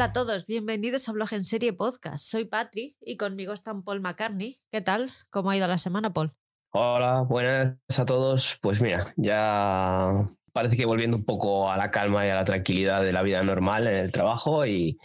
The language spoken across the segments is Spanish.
Hola a todos, bienvenidos a Blog en Serie Podcast. Soy Patri y conmigo están Paul McCartney. ¿Qué tal? ¿Cómo ha ido la semana, Paul? Hola, buenas a todos. Pues mira, ya parece que volviendo un poco a la calma y a la tranquilidad de la vida normal en el trabajo y,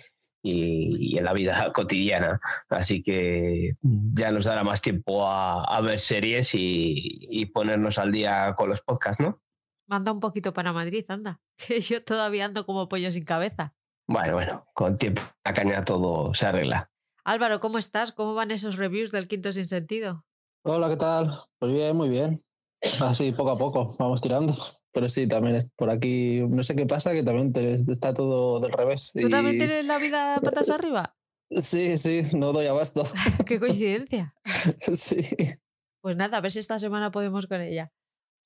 y, en la vida cotidiana. Así que ya nos dará más tiempo a, ver series y, ponernos al día con los podcasts, ¿no? Manda un poquito para Madrid, anda, que yo todavía ando como pollo sin cabeza. Bueno, bueno, con tiempo la caña todo se arregla. Álvaro, ¿cómo estás? ¿Cómo van esos reviews del quinto sin sentido? Hola, ¿qué tal? Pues bien, muy bien. Así, poco a poco, vamos tirando. Pero sí, también es por aquí, no sé qué pasa, que también está todo del revés. ¿Tú también tienes la vida patas arriba? Sí, sí, no doy abasto. qué coincidencia. sí. Pues nada, a ver si esta semana podemos con ella.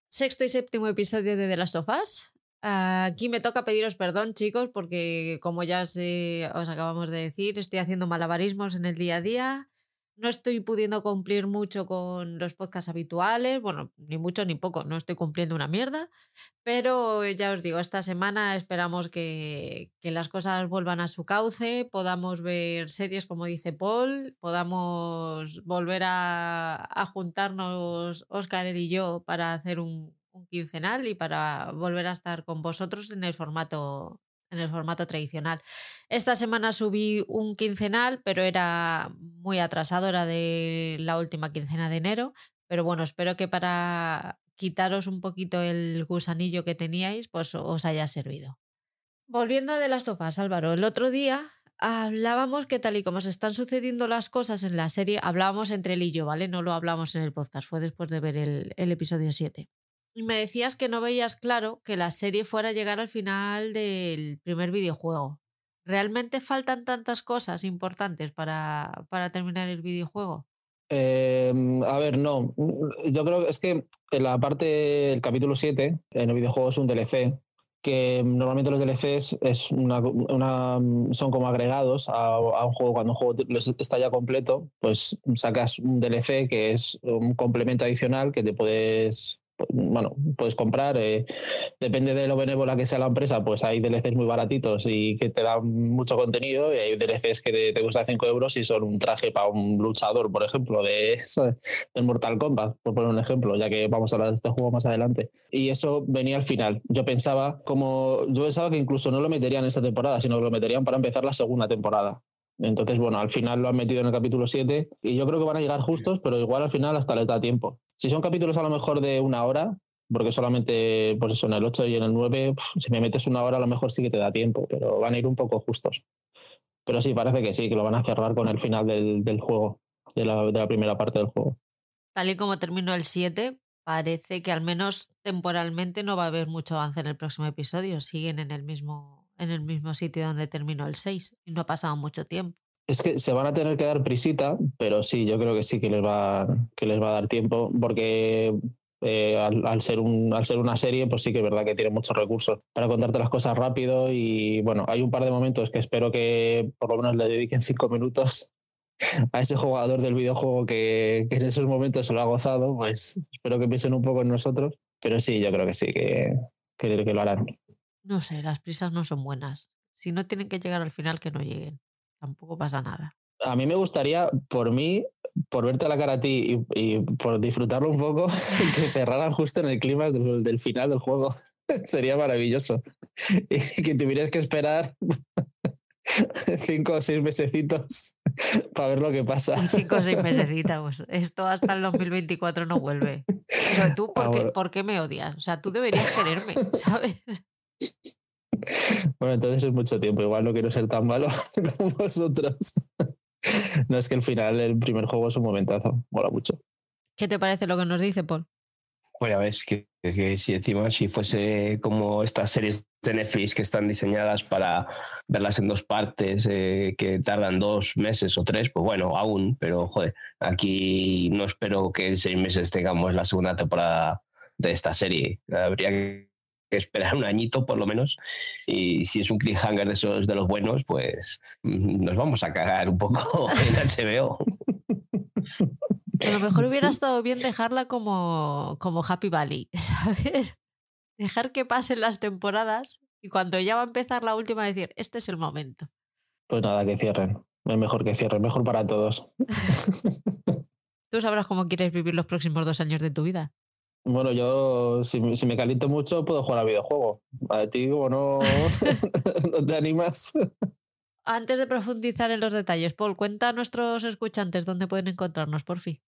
Sexto y séptimo episodio de The Last of Us. Aquí me toca pediros perdón, chicos, porque como ya os acabamos de decir, estoy haciendo malabarismos en el día a día. No estoy pudiendo cumplir mucho con los podcasts habituales, bueno, ni mucho ni poco, no estoy cumpliendo una mierda, pero ya os digo, esta semana esperamos que, las cosas vuelvan a su cauce, podamos ver series como dice Paul, podamos volver a juntarnos Oscar y yo para hacer un, un quincenal y para volver a estar con vosotros en el formato en el formato tradicional. Esta semana subí un quincenal, pero era muy atrasado, era de la última quincena de enero. Pero bueno, espero que para quitaros un poquito el gusanillo que teníais, pues os haya servido. Volviendo a de las tofas, Álvaro, el otro día hablábamos que tal y como se están sucediendo las cosas en la serie, hablábamos entre él y yo, ¿vale? No lo hablamos en el podcast, fue después de ver el, el episodio 7 y me decías que no veías claro que la serie fuera a llegar al final del primer videojuego. ¿Realmente faltan tantas cosas importantes para, para terminar el videojuego? Em, a ver, no. Yo creo que es que en la parte del capítulo 7, en el videojuego es un DLC, que normalmente los DLCs es una, son como agregados a, a, un juego. Cuando un juego está ya completo, pues sacas un DLC que es un complemento adicional que te puedes bueno, puedes comprar, eh, depende de lo benévola que sea la empresa, pues hay DLCs muy baratitos y que te dan mucho contenido y hay DLCs que te, te cuesta 5 euros y son un traje para un luchador, por ejemplo, de, de Mortal Kombat, por poner un ejemplo, ya que vamos a hablar de este juego más adelante. Y eso venía al final. Yo pensaba, como yo pensaba que incluso no lo meterían en esta temporada, sino que lo meterían para empezar la segunda temporada. Entonces, bueno, al final lo han metido en el capítulo 7 y yo creo que van a llegar justos, pero igual al final hasta les da tiempo. Si son capítulos a lo mejor de una hora, porque solamente, pues eso, en el 8 y en el 9, si me metes una hora a lo mejor sí que te da tiempo, pero van a ir un poco justos. Pero sí, parece que sí, que lo van a cerrar con el final del, juego, de la, de la primera parte del juego. Tal y como terminó el 7, parece que al menos temporalmente no va a haber mucho avance en el próximo episodio. Siguen en el mismo en el mismo sitio donde terminó el 6 y no ha pasado mucho tiempo. Es que se van a tener que dar prisita, pero sí, yo creo que sí que les va, que les va a dar tiempo, porque eh, al, ser un, al ser una serie, pues sí que es verdad que tiene muchos recursos para contarte las cosas rápido y bueno, hay un par de momentos que espero que por lo menos le dediquen cinco minutos a ese jugador del videojuego que, en esos momentos se lo ha gozado, pues espero que piensen un poco en nosotros, pero sí, yo creo que sí, que, que lo harán. No sé, las prisas no son buenas. Si no tienen que llegar al final, que no lleguen. Tampoco pasa nada. A mí me gustaría, por mí, por verte la cara a ti y, por disfrutarlo un poco, que cerraran justo en el clima del, final del juego. Sería maravilloso. Y que tuvieras que esperar cinco o seis mesecitos para ver lo que pasa. Cinco o seis mesecitos. Pues esto hasta el 2024 no vuelve. Pero tú, ¿por, ah, qué, ¿por qué me odias? O sea, tú deberías quererme, ¿sabes? Bueno, entonces es mucho tiempo. Igual no quiero ser tan malo como vosotros. No es que el final del primer juego es un momentazo. Mola mucho. ¿Qué te parece lo que nos dice Paul? Pues ya ves que, si encima si fuese como estas series de Netflix que están diseñadas para verlas en dos partes, eh, que tardan dos meses o tres, pues bueno, aún, pero joder, aquí no espero que en seis meses tengamos la segunda temporada de esta serie. Habría que esperar un añito por lo menos. Y si es un cliffhanger de esos de los buenos, pues mm, nos vamos a cagar un poco en HBO. A lo mejor hubiera estado bien dejarla como, como Happy Valley, ¿sabes? Dejar que pasen las temporadas y cuando ya va a empezar la última decir, este es el momento. Pues nada, que cierren. Es mejor que cierren, mejor para todos. Tú sabrás cómo quieres vivir los próximos dos años de tu vida. Bueno, yo si, me- si me caliento mucho puedo jugar al videojuego. A ti como no, no te animas. Antes de profundizar en los detalles, Paul, cuenta a nuestros escuchantes dónde pueden encontrarnos, por fin.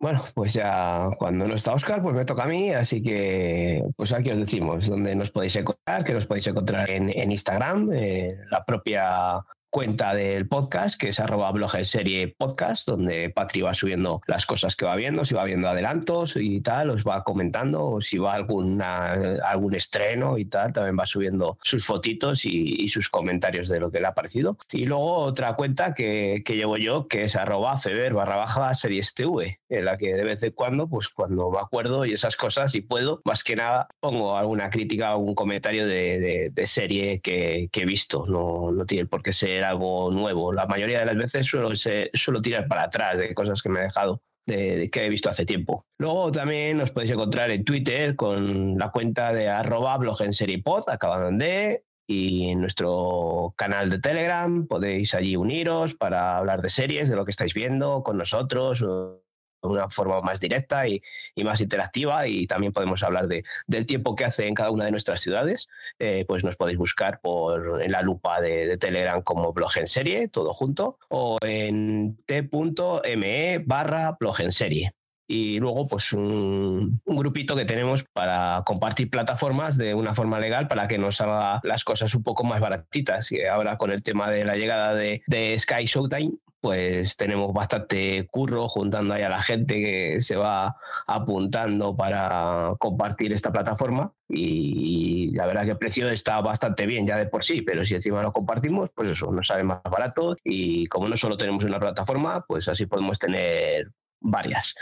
Bueno, pues ya cuando no está Oscar, pues me toca a mí, así que pues aquí os decimos dónde nos podéis encontrar, que nos podéis encontrar en, en Instagram, eh, la propia cuenta del podcast, que es arroba blog en serie podcast, donde Patri va subiendo las cosas que va viendo, si va viendo adelantos y tal, os va comentando, o si va alguna, algún estreno y tal, también va subiendo sus fotitos y, y sus comentarios de lo que le ha parecido. Y luego otra cuenta que, que llevo yo, que es arroba feber barra baja series TV, en la que de vez en cuando, pues cuando me acuerdo y esas cosas, y puedo, más que nada, pongo alguna crítica, algún comentario de, de- de serie que, que he visto. No, no tiene por qué ser algo nuevo. La mayoría de las veces suelo, suelo tirar para atrás de cosas que me he dejado. De, de que he visto hace tiempo. Luego también nos podéis encontrar en Twitter con la cuenta de arroba blog en serie pod, acabando en D, y en nuestro canal de Telegram podéis allí uniros para hablar de series, de lo que estáis viendo con nosotros, o de una forma más directa y, más interactiva y también podemos hablar de, del tiempo que hace en cada una de nuestras ciudades, eh, pues nos podéis buscar por, en la lupa de, de Telegram como blog en serie, todo junto, o en t.me barra blog en serie y luego pues un, un grupito que tenemos para compartir plataformas de una forma legal para que nos haga las cosas un poco más baratitas. Y ahora con el tema de la llegada de, de Sky Showtime, pues tenemos bastante curro juntando ahí a la gente que se va apuntando para compartir esta plataforma y, la verdad que el precio está bastante bien ya de por sí, pero si encima lo compartimos, pues eso, nos sale más barato y como no solo tenemos una plataforma, pues así podemos tener varias.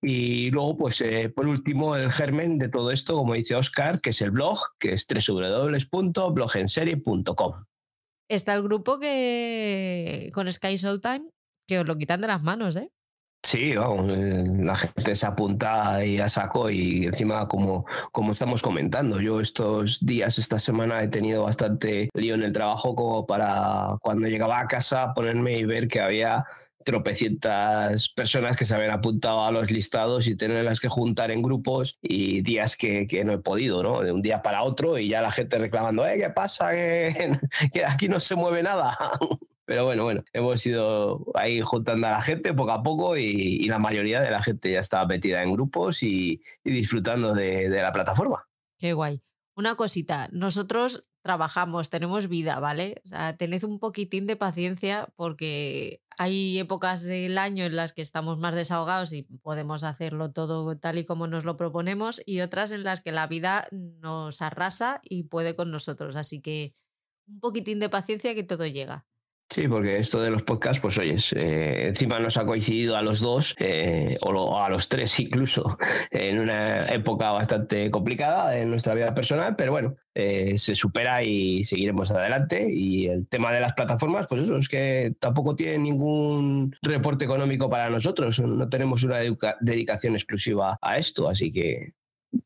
Y luego, pues eh, por último, el germen de todo esto, como dice Oscar, que es el blog, que es www.blogenserie.com. Está el grupo que con Sky Showtime que os lo quitan de las manos, ¿eh? Sí, vamos, eh, la gente se apunta y a saco y encima como, como estamos comentando, yo estos días, esta semana he tenido bastante lío en el trabajo como para cuando llegaba a casa ponerme y ver que había tropecientas personas que se habían apuntado a los listados y tenerlas que juntar en grupos y días que, que no he podido, ¿no? De un día para otro y ya la gente reclamando, ¿eh? ¿Qué pasa? Que, aquí no se mueve nada. Pero bueno, bueno, hemos ido ahí juntando a la gente poco a poco y, la mayoría de la gente ya está metida en grupos y, y disfrutando de, de la plataforma. Qué guay. Una cosita, nosotros trabajamos, tenemos vida, ¿vale? O sea, tened un poquitín de paciencia porque hay épocas del año en las que estamos más desahogados y podemos hacerlo todo tal y como nos lo proponemos y otras en las que la vida nos arrasa y puede con nosotros. Así que un poquitín de paciencia que todo llega. Sí, porque esto de los podcasts, pues oyes, eh, encima nos ha coincidido a los dos, eh, o, lo, a los tres incluso, en una época bastante complicada en nuestra vida personal, pero bueno, eh, se supera y seguiremos adelante. Y el tema de las plataformas, pues eso, es que tampoco tiene ningún reporte económico para nosotros, no tenemos una dedicación exclusiva a esto, así que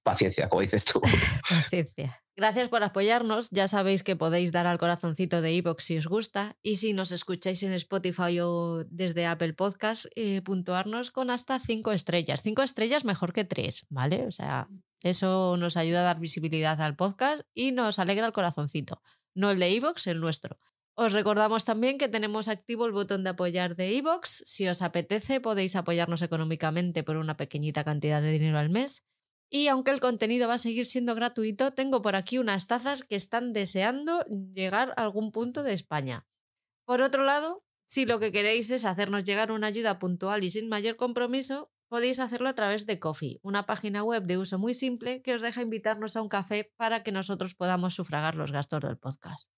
paciencia, como dices tú. Paciencia. Gracias por apoyarnos. Ya sabéis que podéis dar al corazoncito de iVoox si os gusta. Y si nos escucháis en Spotify o desde Apple Podcast, eh, puntuarnos con hasta cinco estrellas. Cinco estrellas mejor que tres, ¿vale? O sea, eso nos ayuda a dar visibilidad al podcast y nos alegra el corazoncito. No el de iVoox, el nuestro. Os recordamos también que tenemos activo el botón de apoyar de iVoox. Si os apetece, podéis apoyarnos económicamente por una pequeñita cantidad de dinero al mes. Y aunque el contenido va a seguir siendo gratuito, tengo por aquí unas tazas que están deseando llegar a algún punto de España. Por otro lado, si lo que queréis es hacernos llegar una ayuda puntual y sin mayor compromiso, podéis hacerlo a través de Coffee, una página web de uso muy simple que os deja invitarnos a un café para que nosotros podamos sufragar los gastos del podcast.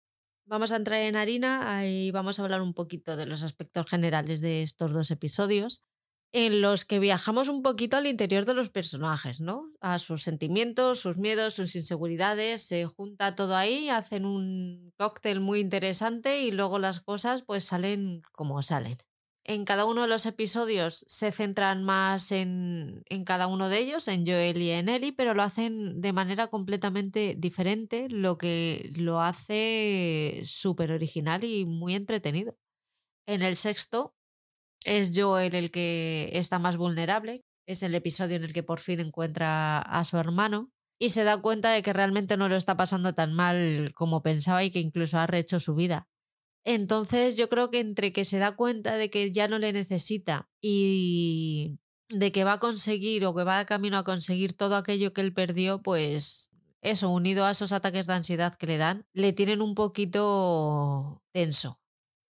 Vamos a entrar en harina y vamos a hablar un poquito de los aspectos generales de estos dos episodios en los que viajamos un poquito al interior de los personajes, ¿no? A sus sentimientos, sus miedos, sus inseguridades, se junta todo ahí, hacen un cóctel muy interesante y luego las cosas pues salen como salen. En cada uno de los episodios se centran más en, en, cada uno de ellos, en Joel y en Ellie, pero lo hacen de manera completamente diferente, lo que lo hace súper original y muy entretenido. En el sexto es Joel el que está más vulnerable, es el episodio en el que por fin encuentra a su hermano y se da cuenta de que realmente no lo está pasando tan mal como pensaba y que incluso ha rehecho su vida. Entonces yo creo que entre que se da cuenta de que ya no le necesita y de que va a conseguir o que va de camino a conseguir todo aquello que él perdió, pues eso, unido a esos ataques de ansiedad que le dan, le tienen un poquito tenso.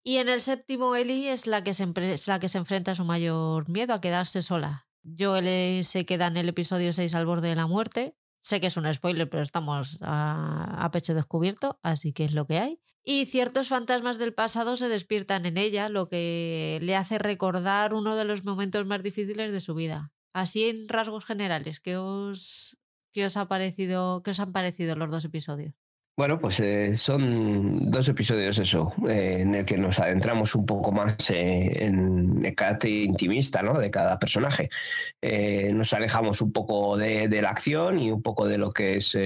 Y en el séptimo, Eli es la que se, es la que se enfrenta a su mayor miedo, a quedarse sola. Joel se queda en el episodio 6 al borde de la muerte. Sé que es un spoiler, pero estamos a, a, pecho descubierto, así que es lo que hay. Y ciertos fantasmas del pasado se despiertan en ella, lo que le hace recordar uno de los momentos más difíciles de su vida. Así en rasgos generales, ¿qué os, qué os, ha parecido, qué os han parecido los dos episodios? Bueno, pues eh, son dos episodios eso, eh, en el que nos adentramos un poco más eh, en el carácter intimista ¿no? de cada personaje. nos alejamos un poco de, la acción y un poco de lo que es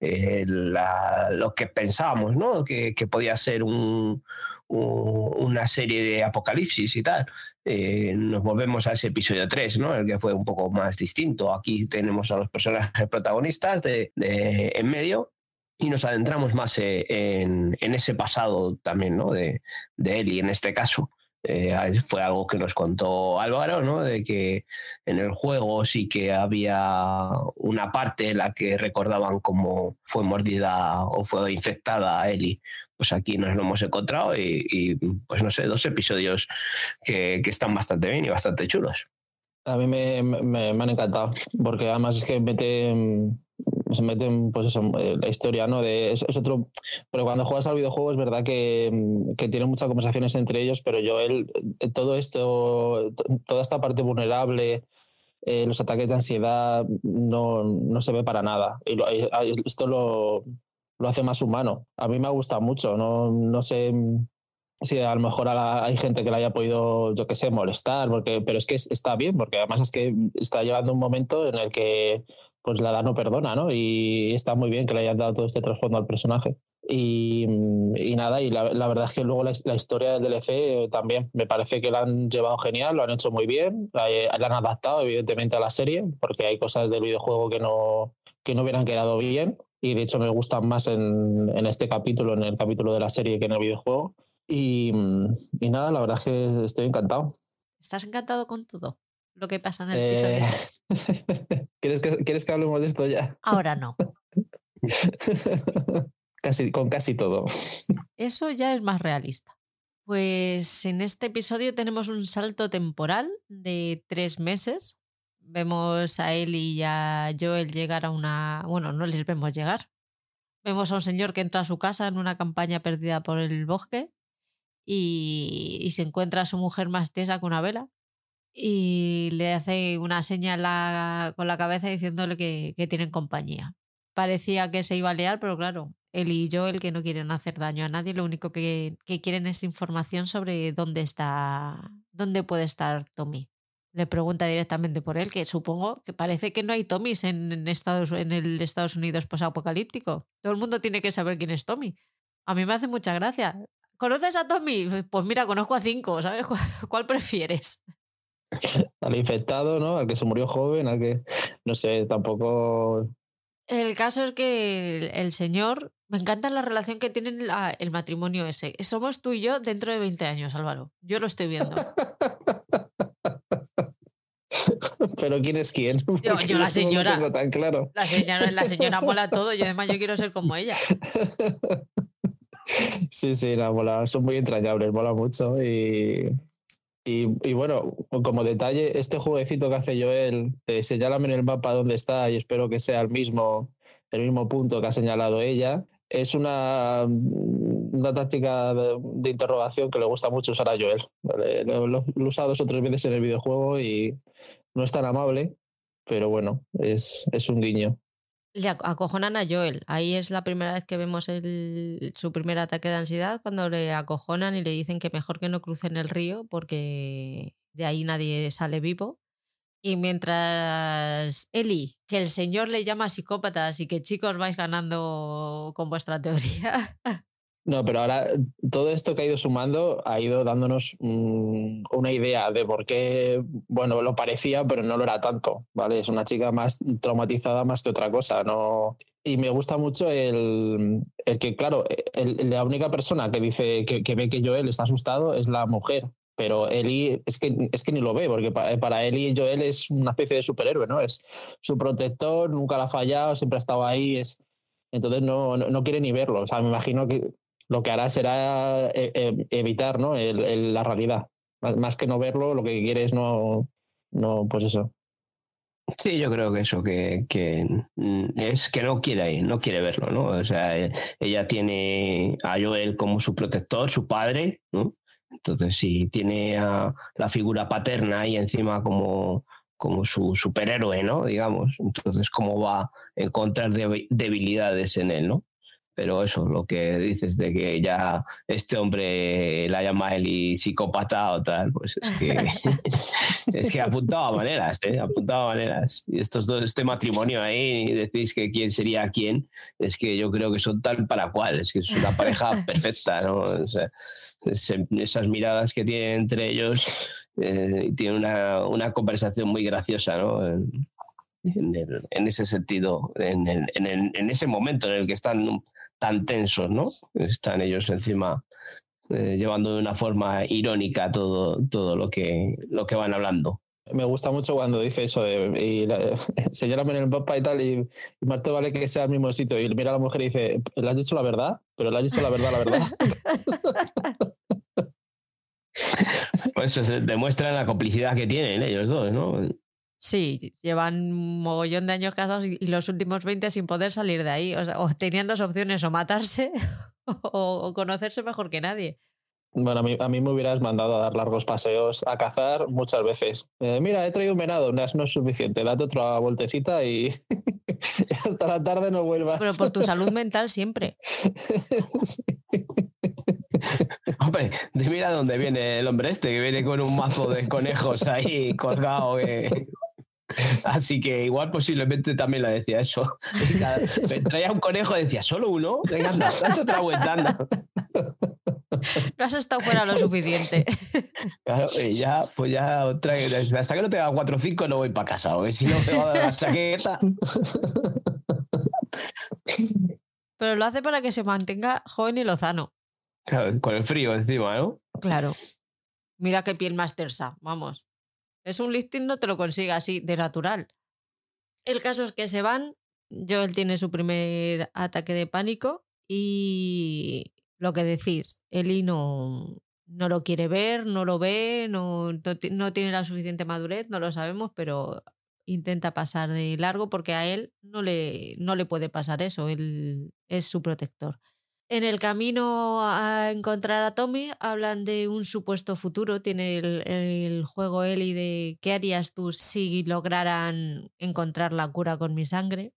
la, que pensábamos, ¿no? que, podía ser un, un, una serie de apocalipsis y tal. nos volvemos a ese episodio 3, ¿no? el que fue un poco más distinto. Aquí tenemos a los personajes protagonistas de en medio y nos adentramos más eh, en, en, ese pasado también, ¿no? De, de Eli en este caso. Eh, fue algo que nos contó Álvaro, ¿no? De que en el juego sí que había una parte en la que recordaban cómo fue mordida o fue infectada a Eli. Pues aquí nos lo hemos encontrado y, y pues no sé, dos episodios que, que, están bastante bien y bastante chulos. A mí me, me, me han encantado, porque además es que mete se meten, pues eso, eh, la historia, ¿no? De, es, es, otro. Pero cuando juegas al videojuego es verdad que, mm, que tiene muchas conversaciones entre ellos, pero yo, él, eh, todo esto, toda esta parte vulnerable, eh, los ataques de ansiedad, no, no, se ve para nada. Y lo, esto lo, lo, hace más humano. A mí me gusta mucho, no, no sé mm, si a lo mejor a la, hay gente que le haya podido, yo qué sé, molestar, porque, pero es que está bien, porque además es que está llegando un momento en el que pues la edad no perdona, ¿no? Y está muy bien que le hayan dado todo este trasfondo al personaje. Y, y nada, y la, la, verdad es que luego la, la, historia del DLC eh, también me parece que la han llevado genial, lo han hecho muy bien, la, la, han adaptado evidentemente a la serie, porque hay cosas del videojuego que no, que no hubieran quedado bien, y de hecho me gustan más en, en este capítulo, en el capítulo de la serie que en el videojuego. Y, y nada, la verdad es que estoy encantado. ¿Estás encantado con todo? Lo que pasa en el episodio eh... ¿Quieres, que, ¿Quieres que hablemos de esto ya? Ahora no. casi, con casi todo. Eso ya es más realista. Pues en este episodio tenemos un salto temporal de tres meses. Vemos a él y a Joel llegar a una... Bueno, no les vemos llegar. Vemos a un señor que entra a su casa en una campaña perdida por el bosque y, y se encuentra a su mujer más tesa con una vela y le hace una señal la, con la cabeza diciéndole que, que, tienen compañía. Parecía que se iba a liar, pero claro, él y yo, el que no quieren hacer daño a nadie, lo único que, que quieren es información sobre dónde está, dónde puede estar Tommy. Le pregunta directamente por él, que supongo que parece que no hay Tommys en, en, Estados, en el Estados Unidos posapocalíptico. Todo el mundo tiene que saber quién es Tommy. A mí me hace mucha gracia. ¿Conoces a Tommy? Pues mira, conozco a cinco, ¿sabes? ¿Cuál prefieres? al infectado, ¿no? Al que se murió joven, al que, no sé, tampoco... El caso es que el, el señor, me encanta la relación que tienen la, el matrimonio ese. Somos tú y yo dentro de 20 años, Álvaro. Yo lo estoy viendo. Pero ¿quién es quién? Yo, yo la señora. No tan claro. La señora, la señora mola todo. Yo además yo quiero ser como ella. Sí, sí, la mola. Son muy entrañables, mola mucho. Y, y, bueno, como detalle, este jueguecito que hace Joel, eh, en el mapa dónde está y espero que sea el mismo, el mismo punto que ha señalado ella, es una, una táctica de, interrogación que le gusta mucho usar a Joel. lo, lo, he usado dos o tres veces en el videojuego y no es tan amable, pero bueno, es, es un guiño. Le acojonan a Joel. Ahí es la primera vez que vemos el, su primer ataque de ansiedad, cuando le acojonan y le dicen que mejor que no crucen el río porque de ahí nadie sale vivo. Y mientras Eli, que el señor le llama psicópatas y que chicos vais ganando con vuestra teoría. No, pero ahora todo esto que ha ido sumando ha ido dándonos una idea de por qué, bueno, lo parecía, pero no lo era tanto, ¿vale? Es una chica más traumatizada más que otra cosa, ¿no? Y me gusta mucho el, el que, claro, la única persona que dice que, que ve que Joel está asustado es la mujer, pero Eli es que, es que ni lo ve, porque para, para Eli Joel es una especie de superhéroe, ¿no? Es su protector, nunca la ha fallado, siempre ha estado ahí, es... entonces no, no, quiere ni verlo. O sea, me imagino que lo que hará será eh, eh, evitar ¿no? la realidad. Más que no verlo, lo que quiere es no, no pues eso. Sí, yo creo que eso, que, que mm, es que no quiere ir, no quiere verlo, ¿no? O sea, eh, ella tiene a Joel como su protector, su padre, ¿no? Entonces, si tiene a la figura paterna ahí encima como, como su superhéroe, ¿no? Digamos. Entonces, ¿cómo va a encontrar debilidades en él, ¿no? Pero eso, lo que dices de que ya este hombre la llama y psicópata o tal, pues es que, es que apuntaba maneras, ¿eh? Apuntaba maneras. Y estos dos, este matrimonio ahí, decís que quién sería quién, es que yo creo que son tal para cual, es que es una pareja perfecta, ¿no? O sea, esas miradas que tienen entre ellos eh, tienen una, una, conversación muy graciosa, ¿no? En, en, ese sentido, en, en, ese momento en el que están tan tensos, ¿no? Están ellos encima eh, llevando de una forma irónica todo, todo lo, que, lo que van hablando. Me gusta mucho cuando dice eso de y en el y tal, y, y vale que sea el mismo sitio. Y mira a la mujer y dice, ¿le has dicho la verdad? Pero le has dicho la verdad, la verdad. pues eso demuestra la complicidad que tienen ellos dos, ¿no? Sí, llevan un mogollón de años casados y, los últimos 20 sin poder salir de ahí, o, sea, o teniendo dos opciones, o matarse o, conocerse mejor que nadie. Bueno, a mí, a mí, me hubieras mandado a dar largos paseos a cazar muchas veces. Eh, mira, he traído un venado, no es, no es suficiente, date otra vueltecita y hasta la tarde no vuelvas. Pero por tu salud mental siempre. Hombre, mira dónde viene el hombre este, que viene con un mazo de conejos ahí colgado. Así que igual posiblemente también le decía eso. Me traía un conejo y decía, ¿solo uno? Venga, anda, date otra vuelta, anda. No has estado fuera lo suficiente. Claro, y ya, pues ya, hasta que no tenga 4 o 5 no voy para casa, porque si no me va a dar la chaqueta. Pero lo hace para que se mantenga joven y lozano. Claro, con el frío encima, ¿no? Claro. Mira qué piel más tersa, vamos. Es un listing, no te lo consigue así de natural. El caso es que se van. Joel tiene su primer ataque de pánico y lo que decís, Eli no, no lo quiere ver, no lo ve, no, no, tiene la suficiente madurez, no lo sabemos, pero intenta pasar de largo porque a él no le, no le puede pasar eso, él es su protector. En el camino a encontrar a Tommy hablan de un supuesto futuro. Tiene el, el, juego Eli de qué harías tú si lograran encontrar la cura con mi sangre.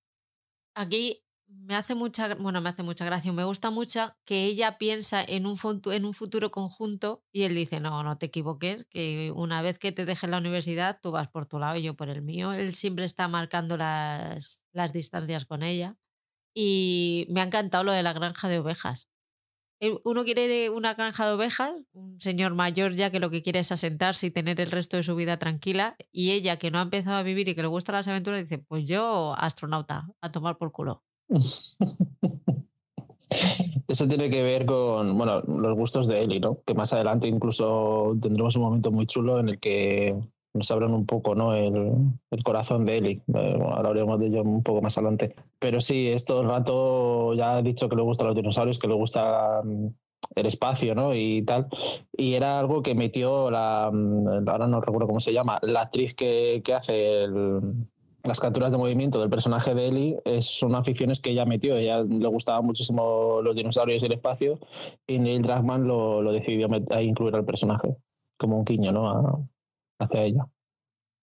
Aquí me hace mucha, bueno, me hace mucha gracia, me gusta mucho que ella piensa en un, en un futuro conjunto y él dice, no, no te equivoques, que una vez que te deje la universidad tú vas por tu lado y yo por el mío. Él siempre está marcando las, las distancias con ella. Y me ha encantado lo de la granja de ovejas. Uno quiere una granja de ovejas, un señor mayor ya que lo que quiere es asentarse y tener el resto de su vida tranquila, y ella que no ha empezado a vivir y que le gustan las aventuras, dice, pues yo astronauta, a tomar por culo. Eso tiene que ver con bueno, los gustos de Eli, ¿no? Que más adelante incluso tendremos un momento muy chulo en el que nos abran un poco ¿no? el, el corazón de Eli. Eh, hablaremos de ello un poco más adelante. Pero sí, esto el rato ya ha dicho que le gustan los dinosaurios, que le gusta mm, el espacio ¿no? y tal. Y era algo que metió la, mm, ahora no recuerdo cómo se llama, la actriz que, que hace las capturas de movimiento del personaje de Eli es, son aficiones que ella metió. Ella le gustaban muchísimo los dinosaurios y el espacio y Neil Druckmann lo, lo decidió incluir al personaje como un quiño ¿no? Hacia ella.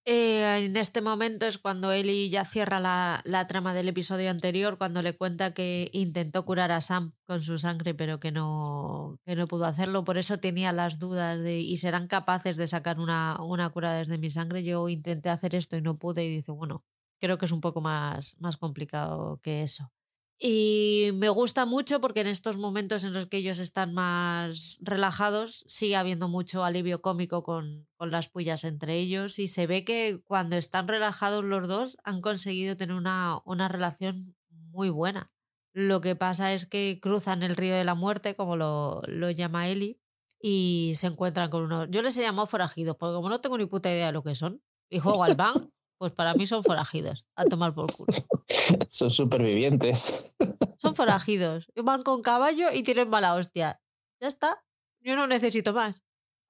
Eh, en este momento es cuando Ellie ya cierra la, la, trama del episodio anterior, cuando le cuenta que intentó curar a Sam con su sangre, pero que no, que no pudo hacerlo. Por eso tenía las dudas de, ¿y serán capaces de sacar una, una cura desde mi sangre? Yo intenté hacer esto y no pude y dice, bueno, creo que es un poco más, más complicado que eso. Y me gusta mucho porque en estos momentos en los que ellos están más relajados, sigue habiendo mucho alivio cómico con, con, las pullas entre ellos y se ve que cuando están relajados los dos han conseguido tener una, una relación muy buena. Lo que pasa es que cruzan el río de la muerte, como lo, lo llama Eli, y se encuentran con unos... Yo les he llamado forajidos, porque como no tengo ni puta idea de lo que son, y juego al ban, pues para mí son forajidos, a tomar por culo. son supervivientes. Son forajidos. Van con caballo y tienen mala hostia. Ya está. Yo no necesito más.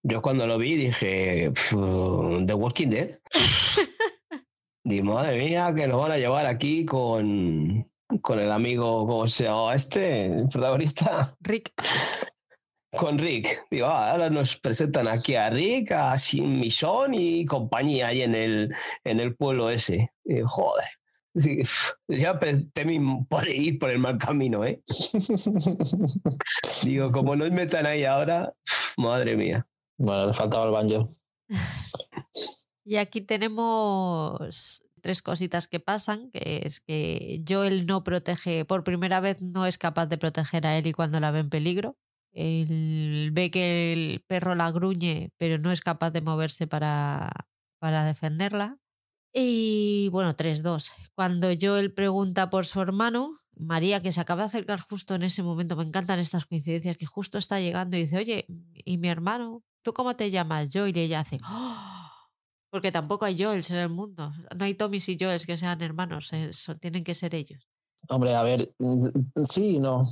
Yo cuando lo vi dije, The Walking Dead. Di, madre mía, que nos van a llevar aquí con, con el amigo, ¿cómo se llama este? El protagonista. Rick con Rick. Digo, ah, ahora nos presentan aquí a Rick, a Sin Misón y compañía ahí en el, en el pueblo ese. joder. ya temí por ir por el mal camino, ¿eh? Digo, como nos metan ahí ahora, madre mía. Bueno, le faltaba el banjo. Y aquí tenemos tres cositas que pasan, que es que Joel no protege, por primera vez no es capaz de proteger a Ellie cuando la ve en peligro. Él ve que el perro la gruñe, pero no es capaz de moverse para, para defenderla. Y bueno, 3-2. Cuando Joel pregunta por su hermano, María, que se acaba de acercar justo en ese momento, me encantan estas coincidencias, que justo está llegando y dice, oye, ¿y mi hermano? ¿Tú cómo te llamas? Joel. Y ella hace, ¡Oh! porque tampoco hay Joels en el mundo. No hay Tommys y Joels que sean hermanos, tienen que ser ellos. Hombre, a ver, mm, sí, no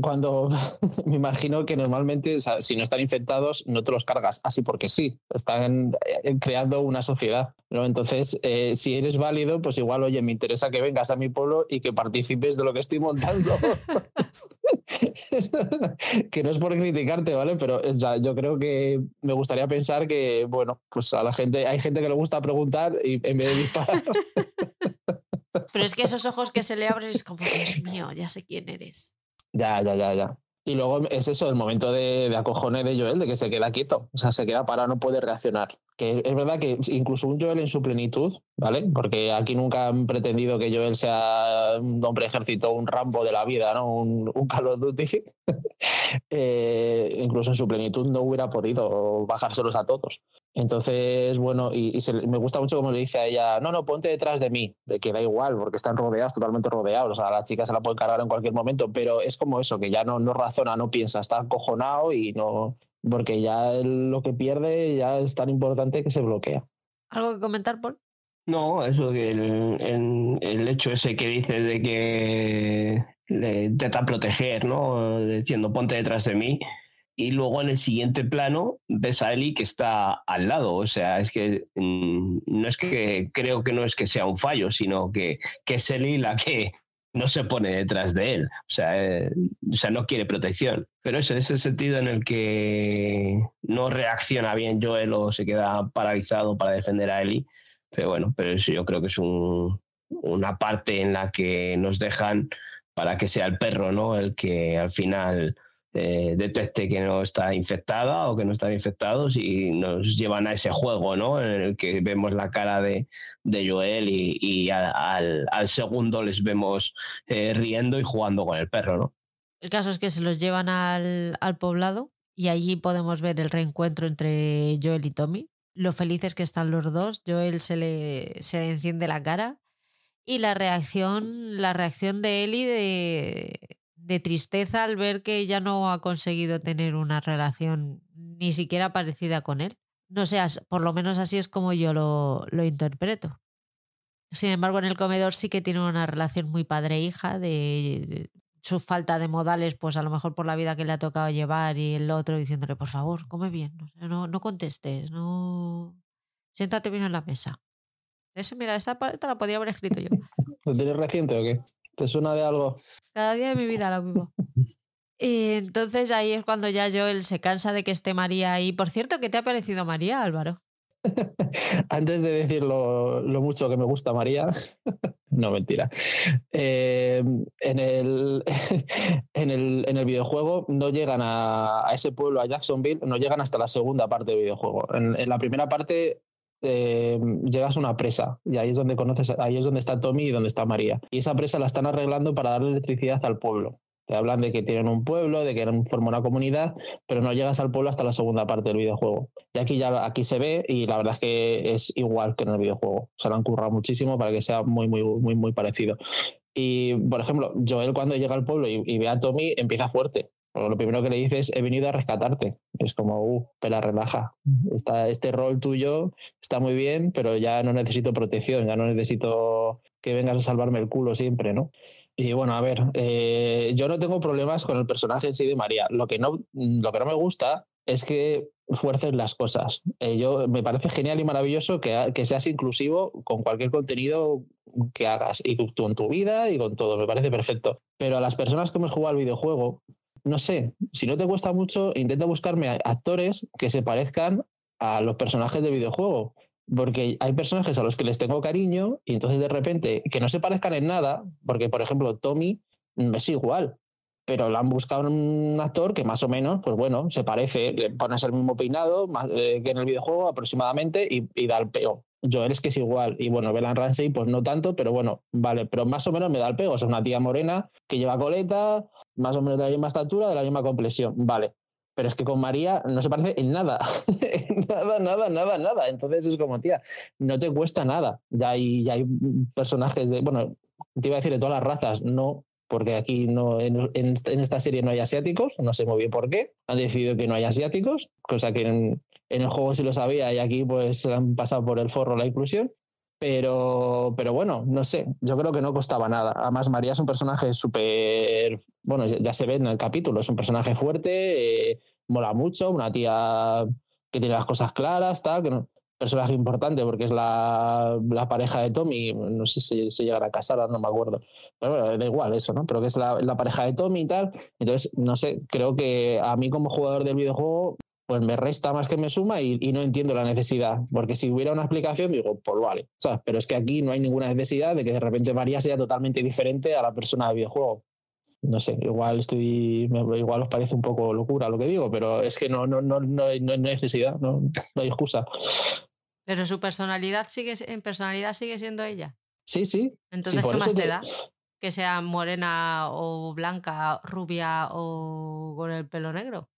cuando me imagino que normalmente, si no están infectados, no te los cargas así porque sí, están eh, creando una sociedad. ¿no? Entonces, eh, si eres válido, pues igual, oye, me interesa que vengas a mi pueblo y que participes de lo que estoy montando. que no es por criticarte, ¿vale? Pero yo creo que me gustaría pensar que, bueno, pues a la gente, hay gente que le gusta preguntar y en vez de disparar. Pero es que esos ojos que se le abren es como, Dios mío, ya sé quién eres. Ya, ya, ya, ya. Y luego es eso, el momento de, de acojone de Joel, de que se queda quieto, o sea, se queda parado, no puede reaccionar. Que es verdad que incluso un Joel en su plenitud, ¿vale? Porque aquí nunca han pretendido que Joel sea un hombre ejército, un Rambo de la vida, ¿no? Un, un Call of Duty. eh, incluso en su plenitud no hubiera podido bajárselos a todos. Entonces, bueno, y, me gusta mucho como le dice a ella, no, no, ponte detrás de mí, que da igual, porque están rodeados, totalmente rodeados, o sea, la chica se la puede cargar en cualquier momento, pero es como eso, que ya no, no razona, no piensa, está acojonado y no, porque ya lo que pierde ya es tan importante que se bloquea. ¿Algo que comentar, Paul? No, eso que el, el, hecho ese que dice de que le intenta proteger, ¿no? Diciendo ponte detrás de mí y luego en el siguiente plano ves a Eli que está al lado. O sea, es que mm, no es que creo que no es que sea un fallo, sino que, que es Eli la que no se pone detrás de él. O sea, eh, o sea, no quiere protección. Pero eso es el sentido en el que no reacciona bien Joel o se queda paralizado para defender a Eli. Pero bueno, pero eso yo creo que es un, una parte en la que nos dejan para que sea el perro, ¿no? El que al final detecte que no está infectada o que no están infectados y nos llevan a ese juego, ¿no? En el que vemos la cara de, de Joel y, al, segundo les vemos eh, riendo y jugando con el perro, ¿no? El caso es que se los llevan al, poblado y allí podemos ver el reencuentro entre Joel y Tommy. Lo felices que están los dos. Joel se le, se enciende la cara y la reacción, la reacción de Ellie de, de tristeza al ver que ella no ha conseguido tener una relación ni siquiera parecida con él. No sé, por lo menos así es como yo lo, lo interpreto. Sin embargo, en el comedor sí que tiene una relación muy padre-hija, de su falta de modales, pues a lo mejor por la vida que le ha tocado llevar y el otro diciéndole, por favor, come bien, no, no contestes, no... Siéntate bien en la mesa. Ese, mira, esa parte la podría haber escrito yo. ¿Lo tienes reciente o qué? ¿Te suena de algo? Cada día de mi vida lo vivo. Y entonces ahí es cuando ya Joel se cansa de que esté María ahí. Por cierto, ¿qué te ha parecido María, Álvaro? antes de decir lo, mucho que me gusta María, no mentira, eh, en, el, en, el, en, el, videojuego no llegan a, ese pueblo, a Jacksonville, no llegan hasta la segunda parte del videojuego. En, la primera parte eh, llegas a una presa y ahí es donde conoces, ahí es donde está Tommy y donde está María. Y esa presa la están arreglando para darle electricidad al pueblo. Te hablan de que tienen un pueblo, de que forman una comunidad, pero no llegas al pueblo hasta la segunda parte del videojuego. Y aquí ya aquí se ve y la verdad es que es igual que en el videojuego. Se lo han currado muchísimo para que sea muy, muy, muy, muy parecido. Y, por ejemplo, Joel cuando llega al pueblo y, ve a Tommy empieza fuerte. Lo primero que le dice es, he venido a rescatarte. Es como, uh, pero relaja. Está, este rol tuyo está muy bien, pero ya no necesito protección, ya no necesito que vengas a salvarme el culo siempre, ¿no? Y bueno, a ver, eh, yo no tengo problemas con el personaje en sí de María. Lo que no, lo que no me gusta es que fuerces las cosas. Eh, yo, me parece genial y maravilloso que, que, seas inclusivo con cualquier contenido que hagas, y tú en tu vida y con todo, me parece perfecto. Pero a las personas que hemos jugado al videojuego, no sé, si no te cuesta mucho, intenta buscarme actores que se parezcan a los personajes del videojuego porque hay personajes a los que les tengo cariño y entonces de repente que no se parezcan en nada, porque por ejemplo Tommy es igual, pero le han buscado un actor que más o menos, pues bueno, se parece, le pones el mismo peinado eh, que en el videojuego aproximadamente y, da el peo. Joel es que es igual, y bueno, Belan Ramsey pues no tanto, pero bueno, vale, pero más o menos me da el pego, es una tía morena que lleva coleta, más o menos de la misma estatura, de la misma complexión, vale, pero es que con María no se parece en nada, nada, nada, nada, nada. Entonces es como, tía, no te cuesta nada. Ya hay, ya hay personajes de, bueno, te iba a decir de todas las razas, no, porque aquí no, en, esta serie no hay asiáticos, no sé muy bien por qué, han decidido que no hay asiáticos, cosa que en el juego sí lo sabía y aquí pues se han pasado por el forro la inclusión. Pero, pero bueno, no sé, yo creo que no costaba nada. Además, María es un personaje súper, bueno, ya se ve en el capítulo, es un personaje fuerte, eh, mola mucho, una tía que tiene las cosas claras, tal, que no, personaje importante porque es la, la, pareja de Tommy, no sé si se llegará a casar, no me acuerdo, pero bueno, da igual eso, ¿no? Pero que es la, la pareja de Tommy y tal, entonces, no sé, creo que a mí como jugador del videojuego pues me resta más que me suma y, no entiendo la necesidad. Porque si hubiera una explicación, digo, pues vale. Pero es que aquí no hay ninguna necesidad de que de repente María sea totalmente diferente a la persona del videojuego. No sé, igual estoy. Igual os parece un poco locura lo que digo, pero es que no, no, no, no, hay, necesidad, no, no hay excusa. Pero su personalidad sigue, en personalidad sigue siendo ella. Sí, sí. Entonces, ¿qué más te da? Que sea morena o blanca, rubia o con el pelo negro.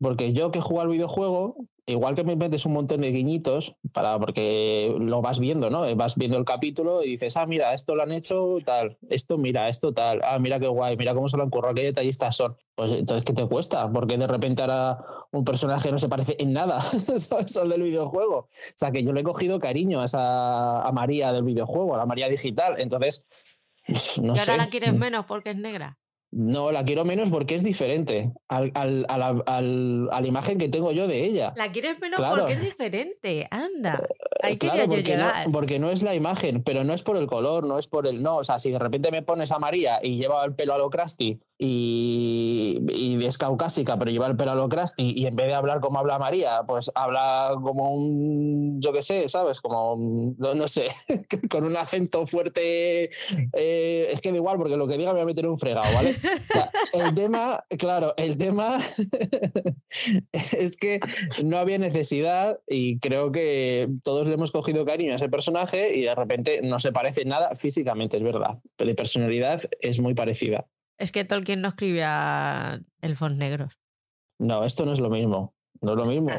Porque yo que juego al videojuego, igual que me metes un montón de guiñitos, para, porque lo vas viendo, ¿no? Vas viendo el capítulo y dices, ah, mira, esto lo han hecho tal, esto, mira, esto tal, ah, mira qué guay, mira cómo se lo han currado, qué detallistas son. Pues entonces, ¿qué te cuesta? Porque de repente ahora un personaje no se parece en nada al del videojuego. O sea, que yo le he cogido cariño a, esa, a María del videojuego, a la María digital. Entonces, no ¿Y ahora la quieres menos porque es negra? No, la quiero menos porque es diferente al, al, a, la, a, la, imagen que tengo yo de ella. La quieres menos porque es diferente, anda. Ahí quería yo llegar. No, porque no es la imagen, pero no es por el color, no es por el. No, o sea, si de repente me pones a María y lleva el pelo a lo crusty y, y, es caucásica, pero lleva el pelo a lo crusty y en vez de hablar como habla María, pues habla como un. Yo qué sé, ¿sabes? Como. no, no, sé, con un acento fuerte. Eh, es que da igual, porque lo que diga me va a meter un fregado, ¿vale? el tema, claro, el tema es que no había necesidad y creo que todos le hemos cogido cariño a ese personaje y de repente no se parece nada físicamente, es verdad, pero de personalidad es muy parecida. Es que Tolkien no escribía elfos negros. No, esto no es lo mismo. No es lo mismo.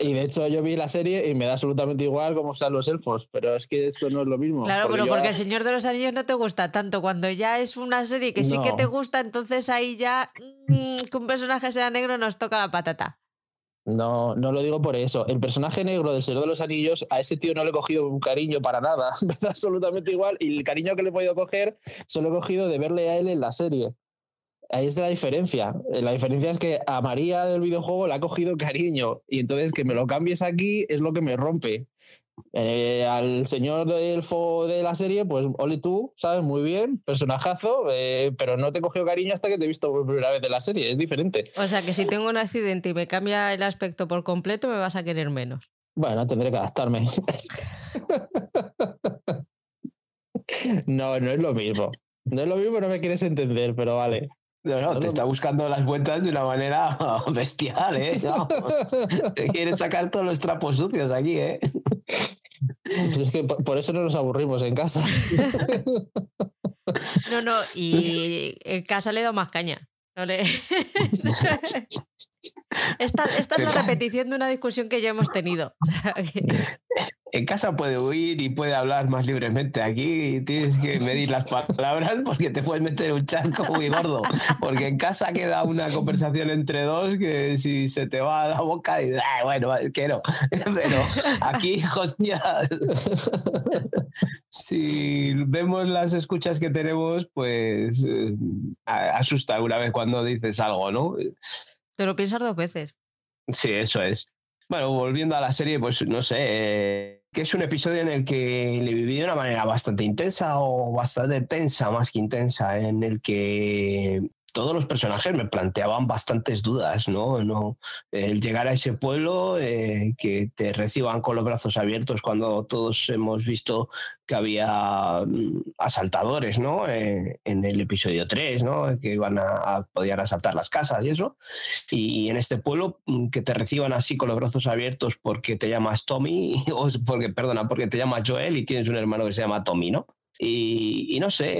y de hecho yo vi la serie y me da absolutamente igual cómo están los elfos, pero es que esto no es lo mismo. Claro, pero porque El Señor de los Anillos no te gusta tanto. Cuando ya es una serie que sí que te gusta, entonces ahí ya mm, que un personaje sea negro nos toca la patata. No, no lo digo por eso. El personaje negro del Señor de los Anillos, a ese tío no le he cogido un cariño para nada. Me da absolutamente igual. Y el cariño que le he podido coger, solo he cogido de verle a él en la serie. Ahí está la diferencia. La diferencia es que a María del videojuego le ha cogido cariño y entonces que me lo cambies aquí es lo que me rompe. Eh, al señor del elfo de la serie, pues ole tú, ¿sabes? Muy bien, personajazo, eh, pero no te cogió cariño hasta que te he visto por primera vez de la serie, es diferente. O sea que si tengo un accidente y me cambia el aspecto por completo, me vas a querer menos. Bueno, tendré que adaptarme. no, no es lo mismo. No es lo mismo, no me quieres entender, pero vale. No, no, te está buscando las vueltas de una manera bestial, ¿eh? te quiere sacar todos los trapos sucios aquí, ¿eh? Pues es que por eso no nos aburrimos en casa. No, no, y en casa le he dado más caña. No le... Esta, esta, es la repetición de una discusión que ya hemos tenido. En casa puede huir y puede hablar más libremente. Aquí tienes que medir las palabras porque te puedes meter un charco muy gordo. Porque en casa queda una conversación entre dos que si se te va a la boca y ah, bueno, quiero. Pero aquí, hostia, si vemos las escuchas que tenemos, pues eh, asusta una vez cuando dices algo, ¿no? Te lo piensas dos veces. Sí, eso es. Bueno, volviendo a la serie, pues no sé, eh, que es un episodio en el que le viví de una manera bastante intensa o bastante tensa, más que intensa, en el que todos los personajes me planteaban bastantes dudas, ¿no? el llegar a ese pueblo, eh, que te reciban con los brazos abiertos cuando todos hemos visto que había mm, asaltadores, ¿no? Eh, en el episodio 3, ¿no? Que iban a, poder asaltar las casas y eso. Y, en este pueblo mm, que te reciban así con los brazos abiertos porque te llamas Tommy, o porque, perdona, porque te llamas Joel y tienes un hermano que se llama Tommy, ¿no? Y, no sé,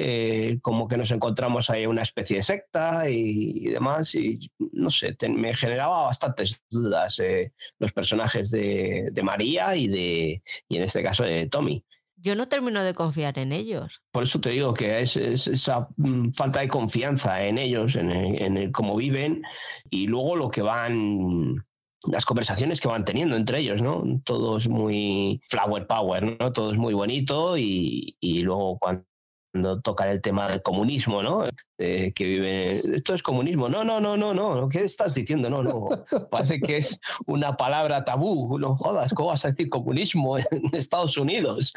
eh, como que nos encontramos ahí una especie de secta y, demás, y no sé, me generaba bastantes dudas eh, los personajes de, María y, de, y en este caso de Tommy. Yo no termino de confiar en ellos. Por eso te digo que es, esa mm, falta de confianza en ellos, en, en cómo viven, y luego lo que van las conversaciones que van teniendo entre ellos, ¿no? Todo es muy flower power, ¿no? Todo es muy bonito y, luego cuando tocan el tema del comunismo, ¿no? que vive, esto es comunismo, no, no, no, no, no, ¿qué estás diciendo? No, no, parece que es una palabra tabú, no jodas, ¿cómo vas a decir comunismo en Estados Unidos?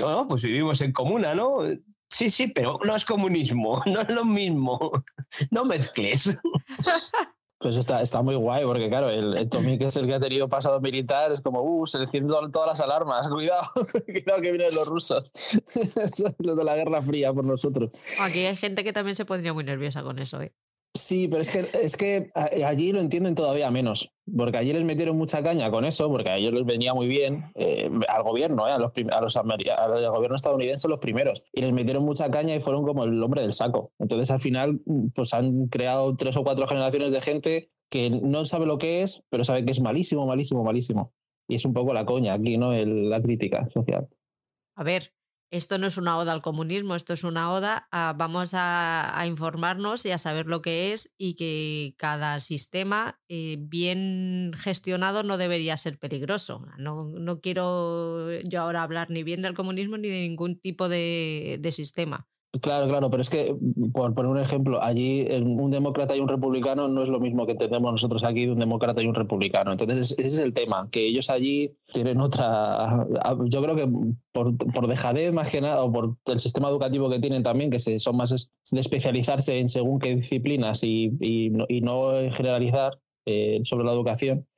No, no, pues vivimos en comuna, ¿no? Sí, sí, pero no es comunismo, no es lo mismo, no mezcles. Pues está, está muy guay, porque claro, el, Tommy, que es el que ha tenido pasado militar, es como, uh, se le todas las alarmas, cuidado, cuidado que vienen los rusos, los de la Guerra Fría por nosotros. Aquí hay gente que también se pondría muy nerviosa con eso, ¿eh? Sí, pero es que, es que allí lo entienden todavía menos, porque allí les metieron mucha caña con eso, porque a ellos les venía muy bien, eh, al gobierno, eh, a, los, a, los, al gobierno estadounidense los primeros, y les metieron mucha caña y fueron como el hombre del saco. Entonces al final pues han creado tres o cuatro generaciones de gente que no sabe lo que es, pero sabe que es malísimo, malísimo, malísimo. Y es un poco la coña aquí, ¿no? la crítica social. A ver, esto no es una oda al comunismo, esto es una oda a vamos a, informarnos y a saber lo que es y que cada sistema eh, bien gestionado no debería ser peligroso. No, no, quiero yo ahora hablar ni bien del comunismo ni de ningún tipo de, de sistema. Claro, claro, pero es que, por poner un ejemplo, allí un demócrata y un republicano no es lo mismo que tenemos nosotros aquí de un demócrata y un republicano. Entonces, ese es el tema, que ellos allí tienen otra. Yo creo que por, por dejadez más que nada, o por el sistema educativo que tienen también, que se, son más de especializarse en según qué disciplinas y, y no, generalizar eh, sobre la educación,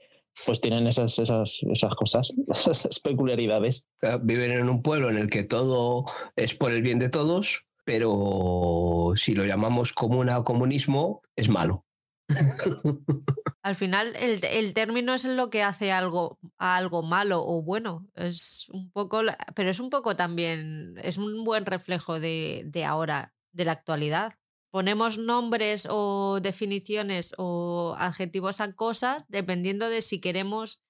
pues tienen esas, esas, esas cosas, esas peculiaridades. Viven en un pueblo en el que todo es por el bien de todos pero si lo llamamos comuna o comunismo, es malo. Al final, el, término es lo que hace algo, algo malo o bueno. Es un poco, pero es un poco también, es un buen reflejo de, de ahora, de la actualidad. Ponemos nombres o definiciones o adjetivos a cosas dependiendo de si queremos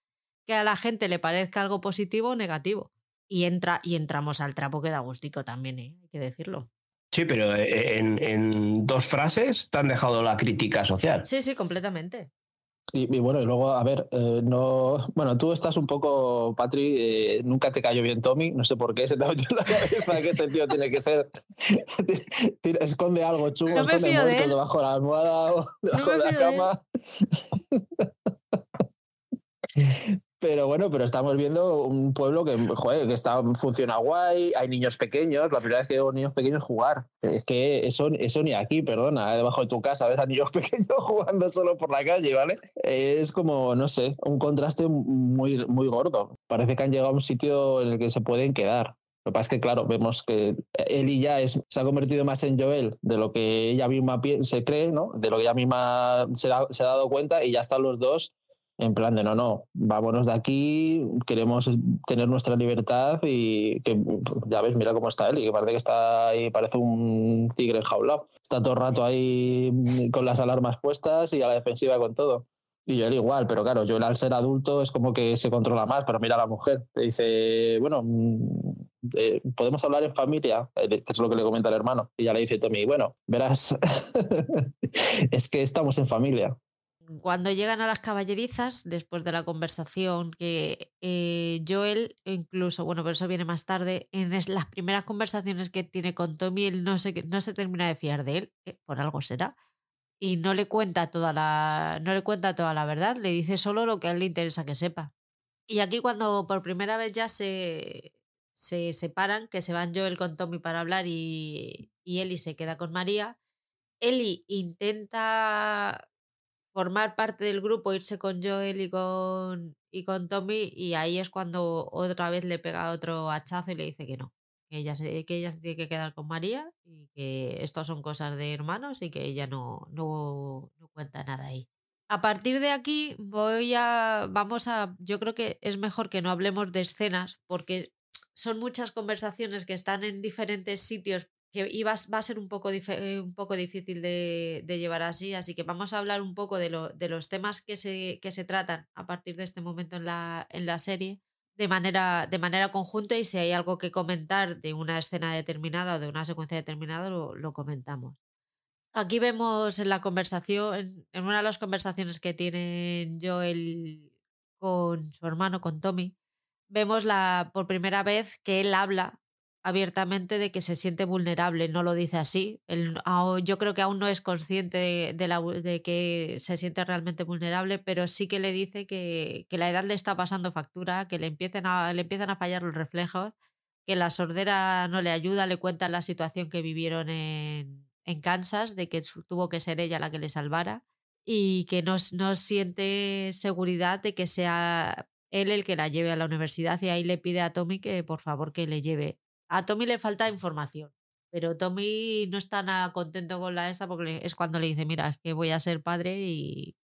que a la gente le parezca algo positivo o negativo. Y, entra, y entramos al trapo que da gustico también, ¿eh? hay que decirlo. Sí, pero eh, en, dos frases te han dejado la crítica social. Sí, sí, completamente. Y, bueno, y luego, a ver, eh, no. Bueno, tú estás un poco, Patri, eh, nunca te cayó bien Tommy, no sé por qué, se te ha en la cabeza que ese tío tiene que ser. esconde algo chungo, no esconde muerto debajo de la almohada o debajo de la cama. Pero bueno, pero estamos viendo un pueblo que, joder, que está, funciona guay, hay niños pequeños, la primera vez que veo niños pequeños jugar. Es que eso, eso ni aquí, perdona, ¿eh? debajo de tu casa ves a niños pequeños jugando solo por la calle, ¿vale? Es como, no sé, un contraste muy, muy gordo. Parece que han llegado a un sitio en el que se pueden quedar. Lo que pasa es que, claro, vemos que Eli ya es, se ha convertido más en Joel de lo que ella misma se cree, ¿no? De lo que ella misma se, se ha dado cuenta y ya están los dos en plan de no, no, vámonos de aquí, queremos tener nuestra libertad y que ya ves, mira cómo está Eli, que parece que está ahí, parece un tigre enjaulado. Está todo el rato ahí con las alarmas puestas y a la defensiva con todo. Y yo él igual, pero claro, yo al ser adulto es como que se controla más, pero mira a la mujer, le dice, bueno, mm, eh, podemos hablar en familia, eh, que es lo que le comenta el hermano. Y ya le dice Tommy, bueno, verás, es que estamos en familia. Cuando llegan a las caballerizas, después de la conversación que eh, Joel, incluso, bueno, pero eso viene más tarde, en las primeras conversaciones que tiene con Tommy, él no se, no se termina de fiar de él, por algo será y no le cuenta toda la no le cuenta toda la verdad, le dice solo lo que a él le interesa que sepa. Y aquí cuando por primera vez ya se, se separan, que se van Joel con Tommy para hablar y, y Eli se queda con María, Eli intenta formar parte del grupo, irse con Joel y con, y con Tommy, y ahí es cuando otra vez le pega otro hachazo y le dice que no, que ella, se, que ella tiene que quedar con María y que esto son cosas de hermanos y que ella no, no, no cuenta nada ahí. A partir de aquí voy a, vamos a, yo creo que es mejor que no hablemos de escenas porque son muchas conversaciones que están en diferentes sitios que va a ser un poco, eh, un poco difícil de, llevar así, así que vamos a hablar un poco de los temas que se, que se tratan a partir de este momento en la, en la serie de manera, de manera conjunta y si hay algo que comentar de una escena determinada o de una secuencia determinada, lo, comentamos. Aquí vemos en la conversación, en una de las conversaciones que tienen Joel con su hermano, con Tommy, vemos la, por primera vez que él habla abiertamente de que se siente vulnerable, no lo dice así. yo creo que aún no es consciente de, la, de, que se siente realmente vulnerable, pero sí que le dice que, que, la edad le está pasando factura, que le empiezan, a, le empiezan a fallar los reflejos, que la sordera no le ayuda, le cuenta la situación que vivieron en, en Kansas, de que tuvo que ser ella la que le salvara y que no, no siente seguridad de que sea él el que la lleve a la universidad y ahí le pide a Tommy que por favor que le lleve a Tommy le falta información, pero Tommy no está nada contento con la esta porque es cuando le dice, mira, es que voy a ser padre y,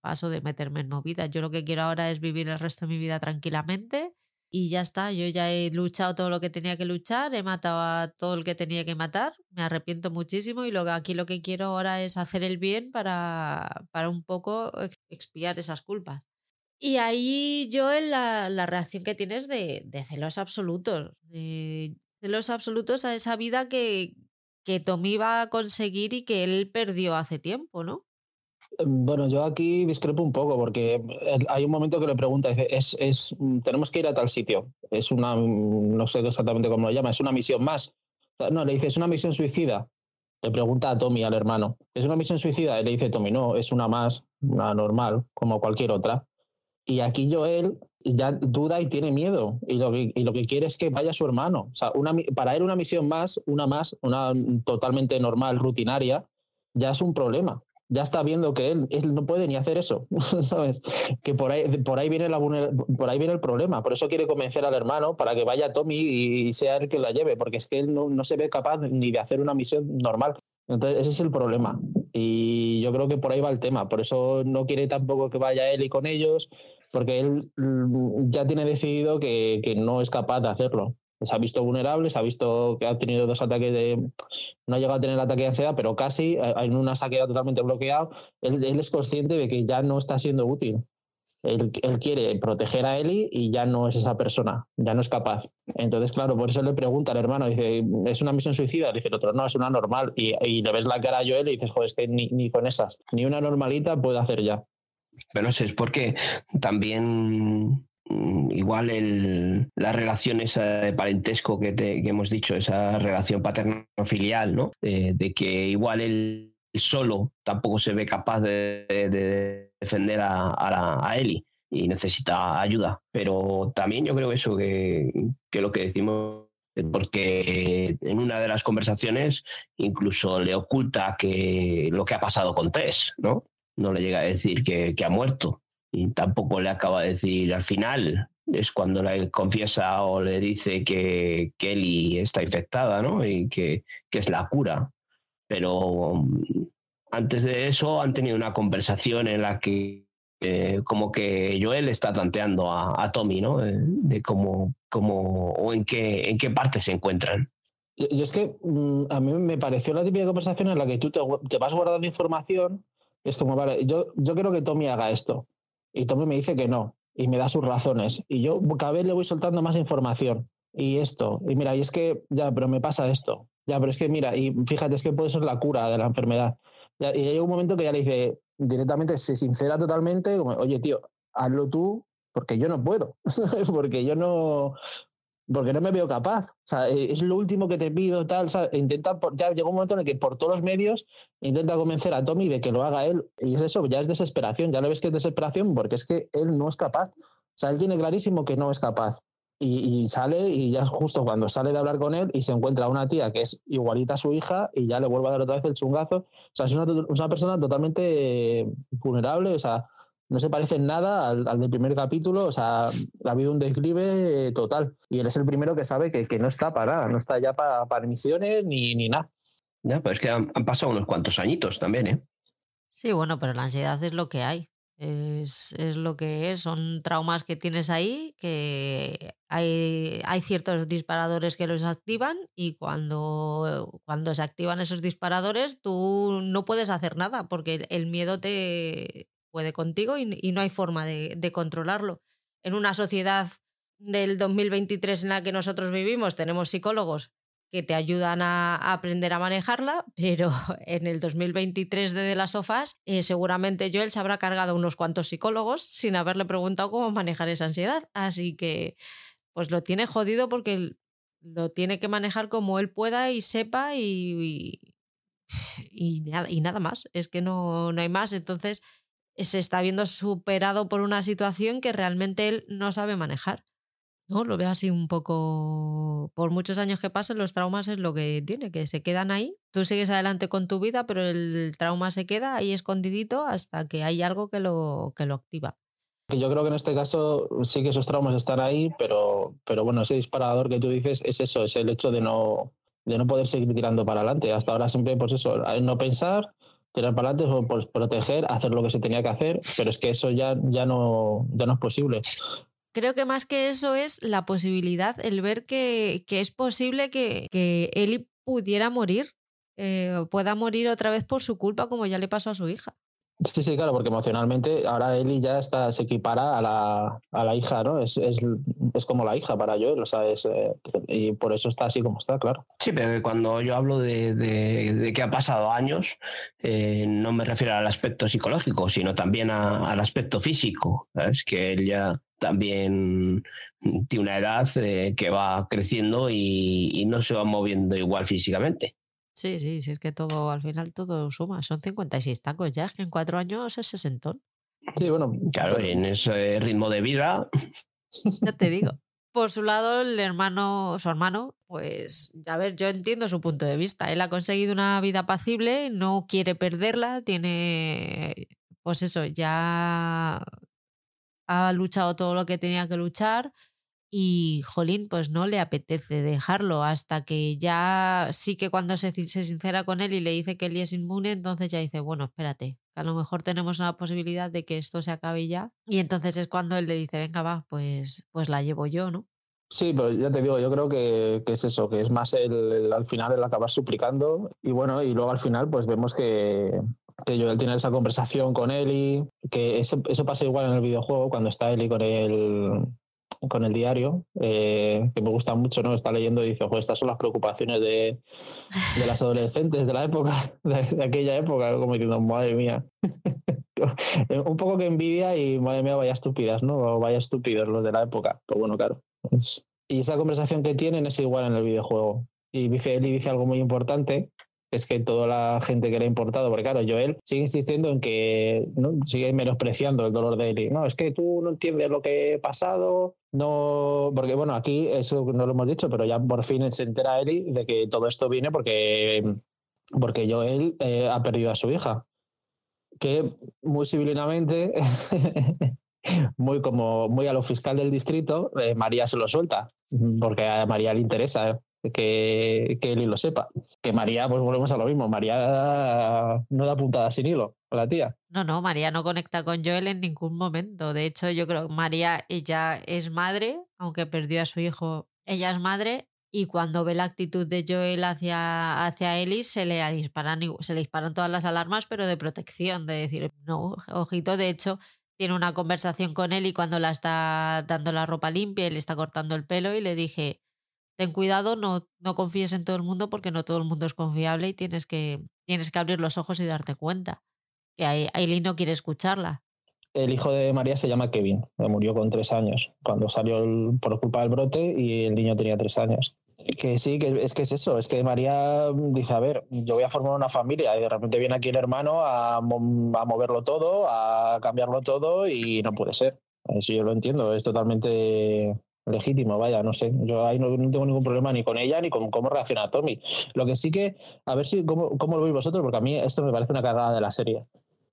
paso de meterme en movidas. Yo lo que quiero ahora es vivir el resto de mi vida tranquilamente y ya está. Yo ya he luchado todo lo que tenía que luchar, he matado a todo el que tenía que matar, me arrepiento muchísimo y lo aquí lo que quiero ahora es hacer el bien para, para un poco expiar esas culpas. Y ahí yo la, la reacción que tienes de, de celos absolutos. De, de los absolutos a esa vida que, que Tommy iba a conseguir y que él perdió hace tiempo, ¿no? Em, bueno, yo aquí discrepo un poco porque hay un momento que le pregunta, dice, es, es, mm, tenemos que ir a tal sitio, es una, mm, no sé exactamente cómo lo llama, es una misión más. No, le dice, es una misión suicida. Le pregunta a Tommy, al hermano, ¿es una misión suicida? Y le dice Tommy, no, es una más, una normal, como cualquier otra. Y aquí Joel ya duda y tiene miedo. Y lo que, y lo que quiere es que vaya su hermano. O sea, una, para él una misión más, una más, una totalmente normal, rutinaria, ya es un problema. Ya está viendo que él, él no puede ni hacer eso, ¿sabes? Que por ahí, por, ahí viene la, por ahí viene el problema. Por eso quiere convencer al hermano para que vaya Tommy y, sea el que la lleve, porque es que él no, no se ve capaz ni de hacer una misión normal. Entonces, ese es el problema. Y yo creo que por ahí va el tema. Por eso no quiere tampoco que vaya él y con ellos, porque él mm, ya tiene decidido que, que, no es capaz de hacerlo. Se ha visto vulnerable, se ha visto que ha tenido dos ataques de... No ha llegado a tener ataque de ansiedad, pero casi, en una quedado totalmente bloqueado. Él, él, es consciente de que ya no está siendo útil. Él, él, quiere proteger a Eli y ya no es esa persona, ya no es capaz. Entonces, claro, por eso le pregunta al hermano, dice, ¿es una misión suicida? Dice el otro, no, es una normal. Y, y le ves la cara a Joel y dices, joder, es que ni, ni con esas, ni una normalita puede hacer ya. Pero no sé, es porque también mm, igual el, la relación esa de parentesco que, te, que hemos dicho, esa relación paterno-filial, ¿no? de que igual él solo tampoco se ve capaz de, de defender a, a, a, Eli. y necesita ayuda. Pero también yo creo eso, que, que lo que decimos porque en una de las conversaciones incluso le oculta que lo que ha pasado con Tess, ¿no? No le llega a decir que, que ha muerto y tampoco le acaba de decir al final, es cuando le confiesa o le dice que Kelly está infectada, ¿no? Y que, que es la cura. Pero mm, antes de eso han tenido una conversación en la que eh, como que Joel está tanteando a, Tommy, ¿no? De, cómo, cómo, o en qué, en qué parte se encuentran. Y es que mm, a mí me pareció la típica conversación en la que tú te, te vas guardando información. Es como, vale, yo, yo quiero que Tommy haga esto. Y Tommy me dice que no y me da sus razones. Y yo cada vez le voy soltando más información. Y esto, y mira, y es que ya, pero me pasa esto. Ya, pero es que mira, y fíjate, es que puede ser la cura de la enfermedad. y hay un momento que ya le dice directamente, se sincera totalmente, como, oye, tío, hazlo tú, porque yo no puedo, porque yo no, porque no me veo capaz. O sea, eh, es lo último que te pido, tal. Sea, intenta, ya llegó un momento en el que por todos los medios intenta convencer a Tommy de que lo haga él. Y es eso, ya es desesperación. Ya lo ves que es desesperación porque es que él no es capaz. O sea, él tiene clarísimo que no es capaz. Y, sale, y ya justo cuando sale de hablar con él y se encuentra una tía que es igualita a su hija y ya le vuelve a dar otra vez el chungazo. O sea, es una, una persona totalmente vulnerable. O sea, no se parece en nada al, del primer capítulo, o sea, ha habido un declive total. Y él es el primero que sabe que, que no está para nada, no está ya para, para misiones ni, ni nada. Ya, pero es que han, pasado unos cuantos añitos también, ¿eh? Sí, bueno, pero la ansiedad es lo que hay. Es, es, lo que es, son traumas que tienes ahí, que hay, hay ciertos disparadores que los activan y cuando, cuando se activan esos disparadores tú no puedes hacer nada porque el miedo te, puede contigo y, no hay forma de, controlarlo. En una sociedad del 2023 en la que nosotros vivimos tenemos psicólogos que te ayudan a, aprender a manejarla, pero en el 2023 de, las sofás eh, seguramente Joel se habrá cargado unos cuantos psicólogos sin haberle preguntado cómo manejar esa ansiedad. Así que pues lo tiene jodido porque lo tiene que manejar como él pueda y sepa y, y, nada, y nada más. Es que no, no hay más. Entonces se está viendo superado por una situación que realmente él no sabe manejar. ¿no? Lo veo así un poco, por muchos años que pasen, los traumas es lo que tiene, que se quedan ahí. Tú sigues adelante con tu vida, pero el trauma se queda ahí escondidito hasta que hay algo que lo, que lo activa. Yo creo que en este caso sí que esos traumas están ahí, pero, pero bueno, ese disparador que tú dices es eso, es el hecho de no, de no poder seguir tirando para adelante. Hasta ahora siempre, pues eso, no pensar, tirar para adelante, pues proteger, hacer lo que se tenía que hacer, pero es que eso ya, ya, no, ya no es posible. Creo que más que eso es la posibilidad, el ver que, que es posible que, que Eli pudiera morir, eh, pueda morir otra vez por su culpa, como ya le pasó a su hija. Sí, sí, claro, porque emocionalmente ahora Eli ya está, se equipara a la, a la hija, ¿no? Es, es, es, como la hija para yo, ¿sabes? Eh, y por eso está así como está, claro. Sí, pero cuando yo hablo de, de, que ha pasado años, eh, no me refiero al aspecto psicológico, sino también al aspecto físico. Es que él ya también tiene una edad eh, que va creciendo y no se va moviendo igual físicamente. Sí, sí, sí, es que todo, al final todo suma. Son 56 tacos ya, es que en cuatro años es sesentón. Sí, bueno. Claro, en ese ritmo de vida. Ya te digo. Por su lado, el hermano, su hermano, pues, a ver, yo entiendo su punto de vista. Él ha conseguido una vida apacible, no quiere perderla, tiene, pues eso, ya ha luchado todo lo que tenía que luchar y Jolín pues no le apetece dejarlo hasta que ya sí que cuando se, se sincera con él y le dice que él es inmune, entonces ya dice, bueno, espérate, que a lo mejor tenemos una posibilidad de que esto se acabe ya. Y entonces es cuando él le dice, venga, va, pues, pues la llevo yo, ¿no? Sí, pero ya te digo, yo creo que, que es eso, que es más el, al final el acabar suplicando y bueno, y luego al final pues vemos que, que Joel tiene esa conversación con Eli, que eso, eso pasa igual en el videojuego cuando está Eli con el, con el diario, eh, que me gusta mucho, ¿no? Está leyendo y dice, ojo, estas son las preocupaciones de, de las adolescentes de la época, de, aquella época, como diciendo, madre mía. Un poco que envidia y madre mía, vaya estúpidas, ¿no? vaya estúpidos los de la época. Pero bueno, claro. y esa conversación que tienen es igual en el videojuego. Y dice y dice algo muy importante, es que toda la gente que le ha importado, porque claro, Joel sigue insistiendo en que ¿no? sigue menospreciando el dolor de Eli. No, es que tú no entiendes lo que he pasado, no, porque bueno, aquí eso no lo hemos dicho, pero ya por fin se entera Eli de que todo esto viene porque, porque Joel eh, ha perdido a su hija. Que muy civilinamente, muy como muy a lo fiscal del distrito, eh, María se lo suelta, porque a María le interesa que, que Eli lo sepa. Que María, pues volvemos a lo mismo, María no da puntada sin hilo No, no, María no conecta con Joel en ningún momento. De hecho, yo creo que María, ella es madre, aunque perdió a su hijo, ella es madre y cuando ve la actitud de Joel hacia, hacia se le, disparan, se le disparan todas las alarmas, pero de protección, de decir, no, ojito, de hecho, tiene una conversación con él y cuando la está dando la ropa limpia y le está cortando el pelo y le dije, ten cuidado, no, no confíes en todo el mundo porque no todo el mundo es confiable y tienes que, tienes que abrir los ojos y darte cuenta que Aileen no quiere escucharla. El hijo de María se llama Kevin, murió con tres años, cuando salió por culpa del brote y el niño tenía tres años. Que sí, que es que es eso, es que María dice, a ver, yo voy a formar una familia y de repente viene aquí el hermano a, moverlo todo, a cambiarlo todo y no puede ser. Eso yo lo entiendo, es totalmente legítimo, vaya, no sé. Yo ahí no, tengo ningún problema ni con ella ni con cómo reacciona Tommy. Lo que sí que, a ver si cómo, cómo lo veis vosotros, porque a mí esto me parece una cagada de la serie.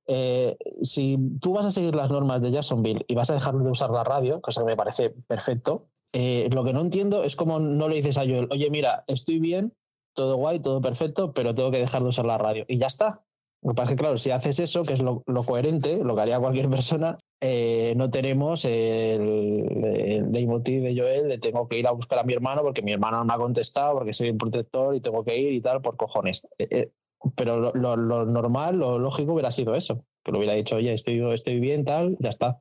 Eh, si tú vas a seguir las normas de Jacksonville y vas a dejar de usar la radio, cosa que me parece perfecto, eh, lo que no entiendo es cómo no le dices a Joel, oye, mira, estoy bien, todo guay, todo perfecto, pero tengo que dejar de usar la radio. Y ya está. Lo que pasa es que, claro, si haces eso, que es lo, coherente, lo que haría cualquier persona, eh, no tenemos el, el leitmotiv de Joel de tengo que ir a buscar a mi hermano porque mi hermano no me ha contestado, porque soy un protector y tengo que ir y tal, por cojones. Eh, pero lo, normal, lo lógico hubiera sido eso, que lo hubiera dicho, oye, estoy, estoy bien, tal, ya está.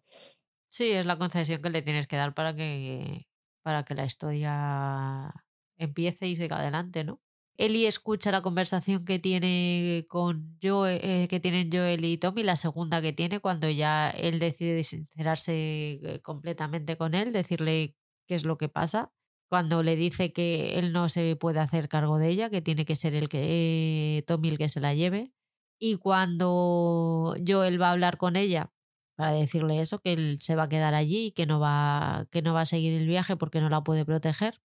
Sí, es la concesión que le tienes que dar para que, para que la historia empiece y siga adelante, ¿no? Eli escucha la conversación que tiene con Joel, eh, que tienen Joel y Tommy, la segunda que tiene cuando ya él decide sincerarse eh, completamente con él, decirle qué es lo que pasa, cuando le dice que él no se puede hacer cargo de ella, que tiene que ser el que Tommy el que se la lleve, y cuando Joel va a hablar con ella para decirle eso, que él se va a quedar allí y que no va, que no va a seguir el viaje porque no la puede proteger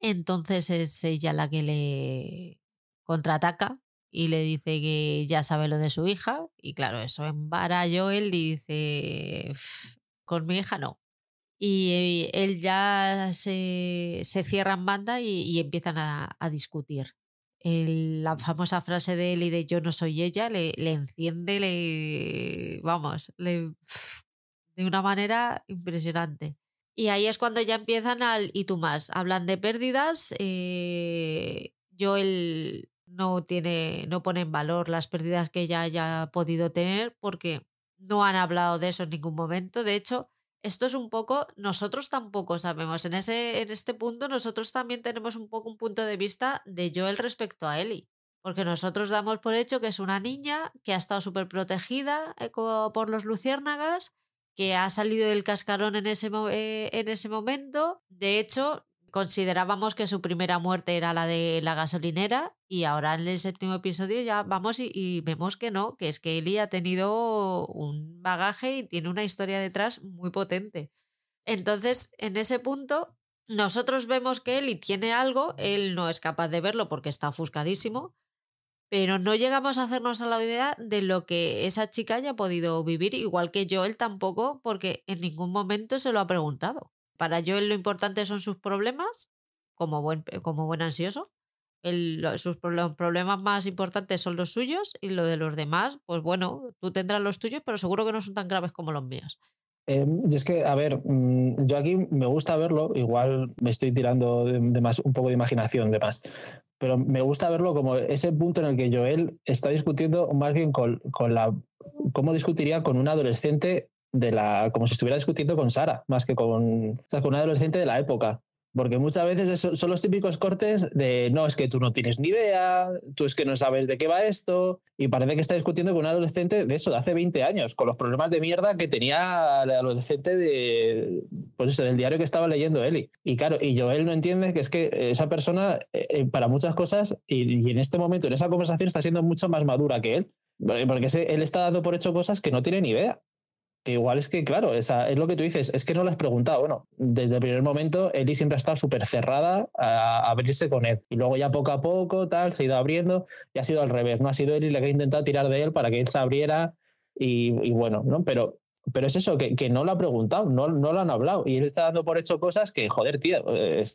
entonces es ella la que le contraataca y le dice que ya sabe lo de su hija. Y claro, eso embara a Joel y dice, con mi hija no. Y él ya se, se cierra en banda y, empiezan a, discutir. la famosa frase de él y de yo no soy ella le, le enciende, le, vamos, le, de una manera impresionante. Y ahí es cuando ya empiezan al y tú más. Hablan de pérdidas. Eh, Joel no tiene, no pone en valor las pérdidas que ella haya podido tener porque no han hablado de eso en ningún momento. De hecho, esto es un poco, nosotros tampoco sabemos. En, ese, en este punto, nosotros también tenemos un poco un punto de vista de Joel respecto a Ellie. Porque nosotros damos por hecho que es una niña que ha estado súper protegida eh, por los luciérnagas que ha salido del cascarón en ese, eh, en ese momento. De hecho, considerábamos que su primera muerte era la de la gasolinera y ahora en el séptimo episodio ya vamos y, vemos que no, que es que Eli ha tenido un bagaje y tiene una historia detrás muy potente. Entonces, en ese punto, nosotros vemos que Eli tiene algo, él no es capaz de verlo porque está ofuscadísimo, pero no llegamos a hacernos a la idea de lo que esa chica haya podido vivir, igual que Joel tampoco, porque en ningún momento se lo ha preguntado. Para Joel lo importante son sus problemas, como buen, como buen ansioso. sus los problemas más importantes son los suyos y lo de los demás, pues bueno, tú tendrás los tuyos, pero seguro que no son tan graves como los míos. Eh, y es que, a ver, mm, yo aquí me gusta verlo, igual me estoy tirando de, más, un poco de imaginación de más, pero me gusta verlo como ese punto en el que Joel está discutiendo más bien con, con la. cómo discutiría con un adolescente de la. como si estuviera discutiendo con Sara, más que con. O sea, con un adolescente de la época. Porque muchas veces son los típicos cortes de no, es que tú no tienes ni idea, tú es que no sabes de qué va esto, y parece que está discutiendo con un adolescente de eso, de hace 20 años, con los problemas de mierda que tenía el adolescente de, pues eso, del diario que estaba leyendo Eli. Y claro, y Joel no entiende que es que esa persona, eh, eh, para muchas cosas, y, en este momento, en esa conversación, está siendo mucho más madura que él. Porque él está dando por hecho cosas que no tiene ni idea igual es que, claro, esa, es lo que tú dices, es que no lo has preguntado. Bueno, desde el primer momento, Eli siempre ha estado súper cerrada a, abrirse con él. Y luego ya poco a poco, tal, se ha ido abriendo y ha sido al revés. No ha sido Eli la que ha intentado tirar de él para que él se abriera y, bueno, ¿no? Pero, pero es eso, que, que, no lo ha preguntado, no, no lo han hablado. Y él está dando por hecho cosas que, joder, tío,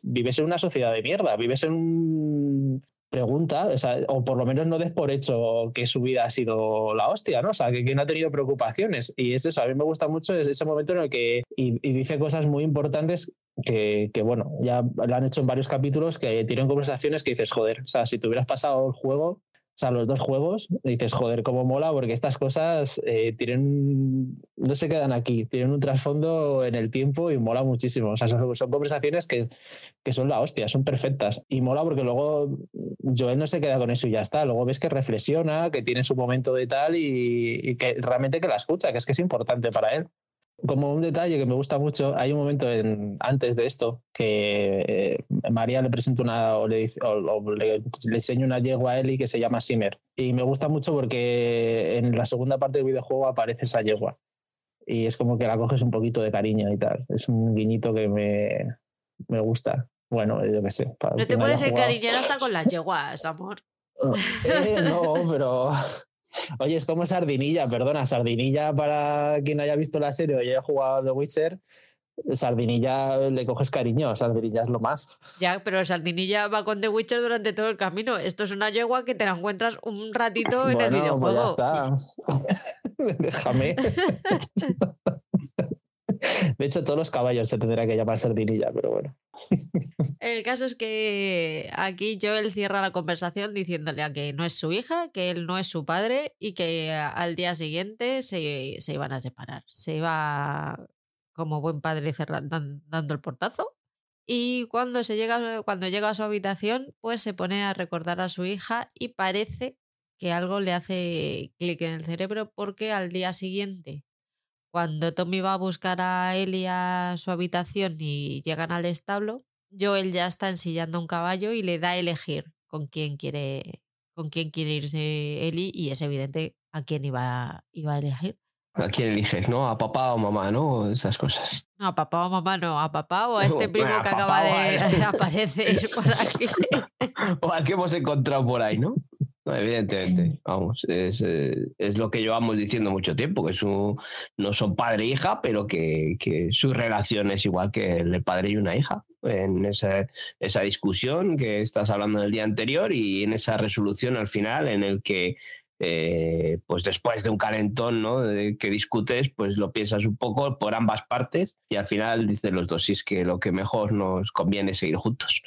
vives en una sociedad de mierda, vives en un pregunta, o, por lo menos no des por hecho que su vida ha sido la hostia, ¿no? O sea, que, no ha tenido preocupaciones. Y es eso, a mí me gusta mucho ese momento en el que y, dice cosas muy importantes que, que, bueno, ya lo han hecho en varios capítulos, que tienen conversaciones que dices, joder, o sea, si te hubieras pasado el juego, o sea, los dos juegos, dices, joder, cómo mola, porque estas cosas eh, tienen, no se quedan aquí, tienen un trasfondo en el tiempo y mola muchísimo. O sea, son, conversaciones que, que, son la hostia, son perfectas. Y mola porque luego Joel no se queda con eso y ya está. Luego ves que reflexiona, que tiene su momento de tal y, y que realmente que la escucha, que es que es importante para él como un detalle que me gusta mucho, hay un momento en, antes de esto que eh, María le presenta una o le, dice, o, le, enseña una yegua a Eli que se llama Simmer. Y me gusta mucho porque en la segunda parte del videojuego aparece esa yegua. Y es como que la coges un poquito de cariño y tal. Es un guiñito que me, me gusta. Bueno, yo qué sé. No te puedes encariñar hasta con las yeguas, amor. Eh, no, pero Oye, es como Sardinilla, perdona, Sardinilla para quien haya visto la serie o haya jugado The Witcher, Sardinilla le coges cariño, Sardinilla es lo más. Ya, pero Sardinilla va con The Witcher durante todo el camino. Esto es una yegua que te la encuentras un ratito en el pues videojuego. ya está. Déjame. De hecho, todos los caballos se tendrá que llamar Sardinilla, pero bueno. El caso es que aquí Joel cierra la conversación diciéndole a que no es su hija, que él no es su padre y que al día siguiente se, se iban a separar. Se iba como buen padre dando el portazo. Y cuando, se llega, cuando llega a su habitación, pues se pone a recordar a su hija y parece que algo le hace clic en el cerebro porque al día siguiente cuando Tommy va a buscar a Ellie a su habitación y llegan al establo, Joel ya está ensillando un caballo y le da a elegir con quién quiere, con quién quiere irse Ellie y es evidente a quién iba, iba a elegir. ¿A quién eliges, no? ¿A papá o mamá, no? Esas cosas. No, a papá o mamá no, a papá o a este primo que acaba de aparecer por aquí. o al que hemos encontrado por ahí, ¿no? Evidentemente, vamos, es, eh, es, lo que llevamos diciendo mucho tiempo, que su, no son padre e hija, pero que, que, su relación es igual que el padre y una hija. En esa, esa discusión que estás hablando del día anterior y en esa resolución al final en el que eh, pues después de un calentón ¿no? de que discutes, pues lo piensas un poco por ambas partes y al final dicen los dos, si es que lo que mejor nos conviene es seguir juntos.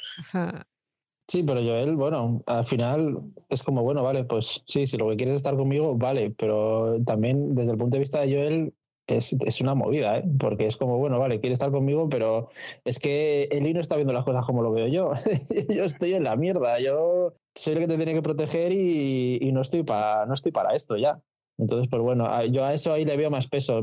Sí, pero Joel, bueno, al final es como, bueno, vale, pues sí, si lo que quieres es estar conmigo, vale, pero también desde el punto de vista de Joel es, es una movida, ¿eh? porque es como, bueno, vale, quiere estar conmigo, pero es que Eli no está viendo las cosas como lo veo yo. yo estoy en la mierda, yo soy el que te tiene que proteger y, y no, estoy para, no estoy para esto ya. Entonces, pues bueno, yo a eso ahí le veo más peso.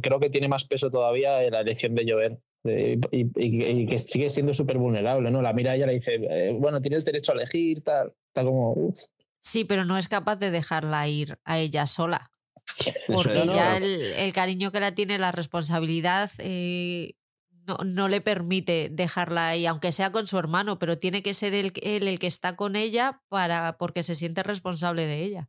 Creo que tiene más peso todavía la elección de Joel y, que sigue siendo súper vulnerable, ¿no? La mira ella le dice, eh, bueno, tienes derecho a elegir, tal, está como... Sí, pero no es capaz de dejarla ir a ella sola. Porque ya el, cariño que la tiene, la responsabilidad, eh, no, no, le permite dejarla ahí, aunque sea con su hermano, pero tiene que ser él el, el, que está con ella para, porque se siente responsable de ella.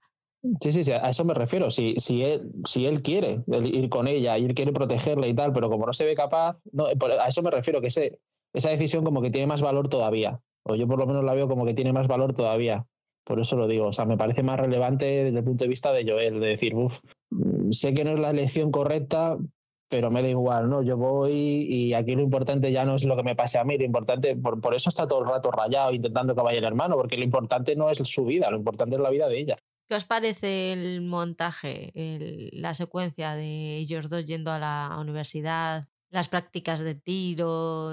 Sí, sí, sí, a eso me refiero. Si, si, él, si él quiere ir con ella y él quiere protegerla y tal, pero como no se ve capaz, no, a eso me refiero, que ese, esa decisión como que tiene más valor todavía. O yo por lo menos la veo como que tiene más valor todavía. Por eso lo digo. O sea, me parece más relevante desde el punto de vista de Joel, de decir, uff, sé que no es la elección correcta, pero me da igual, ¿no? Yo voy y aquí lo importante ya no es lo que me pase a mí, lo importante, por, por eso está todo el rato rayado intentando que vaya el hermano, porque lo importante no es su vida, lo importante es la vida de ella. ¿Qué os parece el montaje, la secuencia de ellos dos yendo a la universidad las prácticas de tiro,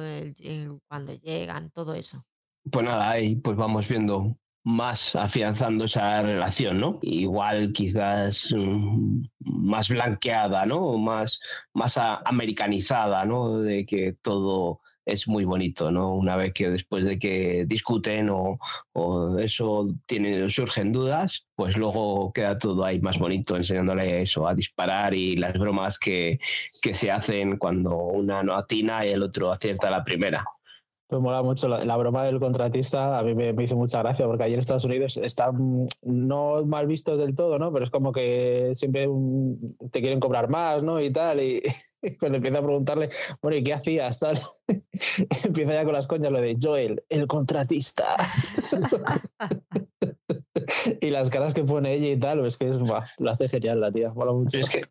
cuando llegan, todo eso. Pues nada, ahí pues vamos viendo más afianzando esa relación, ¿no? Igual quizás mm, más blanqueada, ¿no? Más, más americanizada, ¿no? De que todo es muy bonito, ¿no? Una vez que después de que discuten o, eso tiene, surgen dudas, pues luego queda todo ahí más bonito, enseñándole eso, a disparar y las bromas que, que se hacen cuando una no atina y el otro acierta la primera. Me mola mucho la, broma del contratista, a mí me, hizo mucha gracia porque allí en Estados Unidos está no mal visto del todo, ¿no? Pero es como que siempre te quieren cobrar más, ¿no? Y tal, y, cuando empieza a preguntarle, bueno, ¿y qué hacías? Tal, empieza ya con las coñas lo de Joel, el contratista. y las caras que pone ella y tal, es que es, lo hace genial la tía, mola mucho. Es que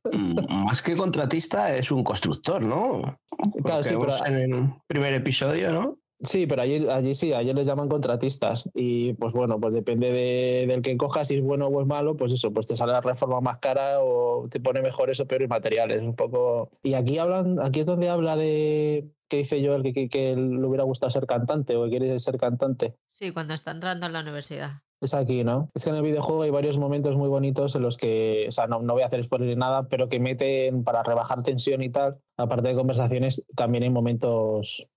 más que contratista es un constructor, ¿no? claro, sí, pero en el primer episodio, ¿no? Sí, pero allí, allí sí, allí les llaman contratistas. Y pues bueno, pues depende de, del que cojas, si es bueno o es malo, pues eso, pues te sale la reforma más cara o te pone mejores o peores materiales. Un poco. Y aquí hablan, aquí es donde habla de que dice yo que, que, que le hubiera gustado ser cantante o que quiere ser cantante. Sí, cuando está entrando en la universidad. Es aquí, ¿no? Es que en el videojuego hay varios momentos muy bonitos en los que, o sea, no, no voy a hacer spoiler ni nada, pero que meten para rebajar tensión y tal, aparte de conversaciones, también hay momentos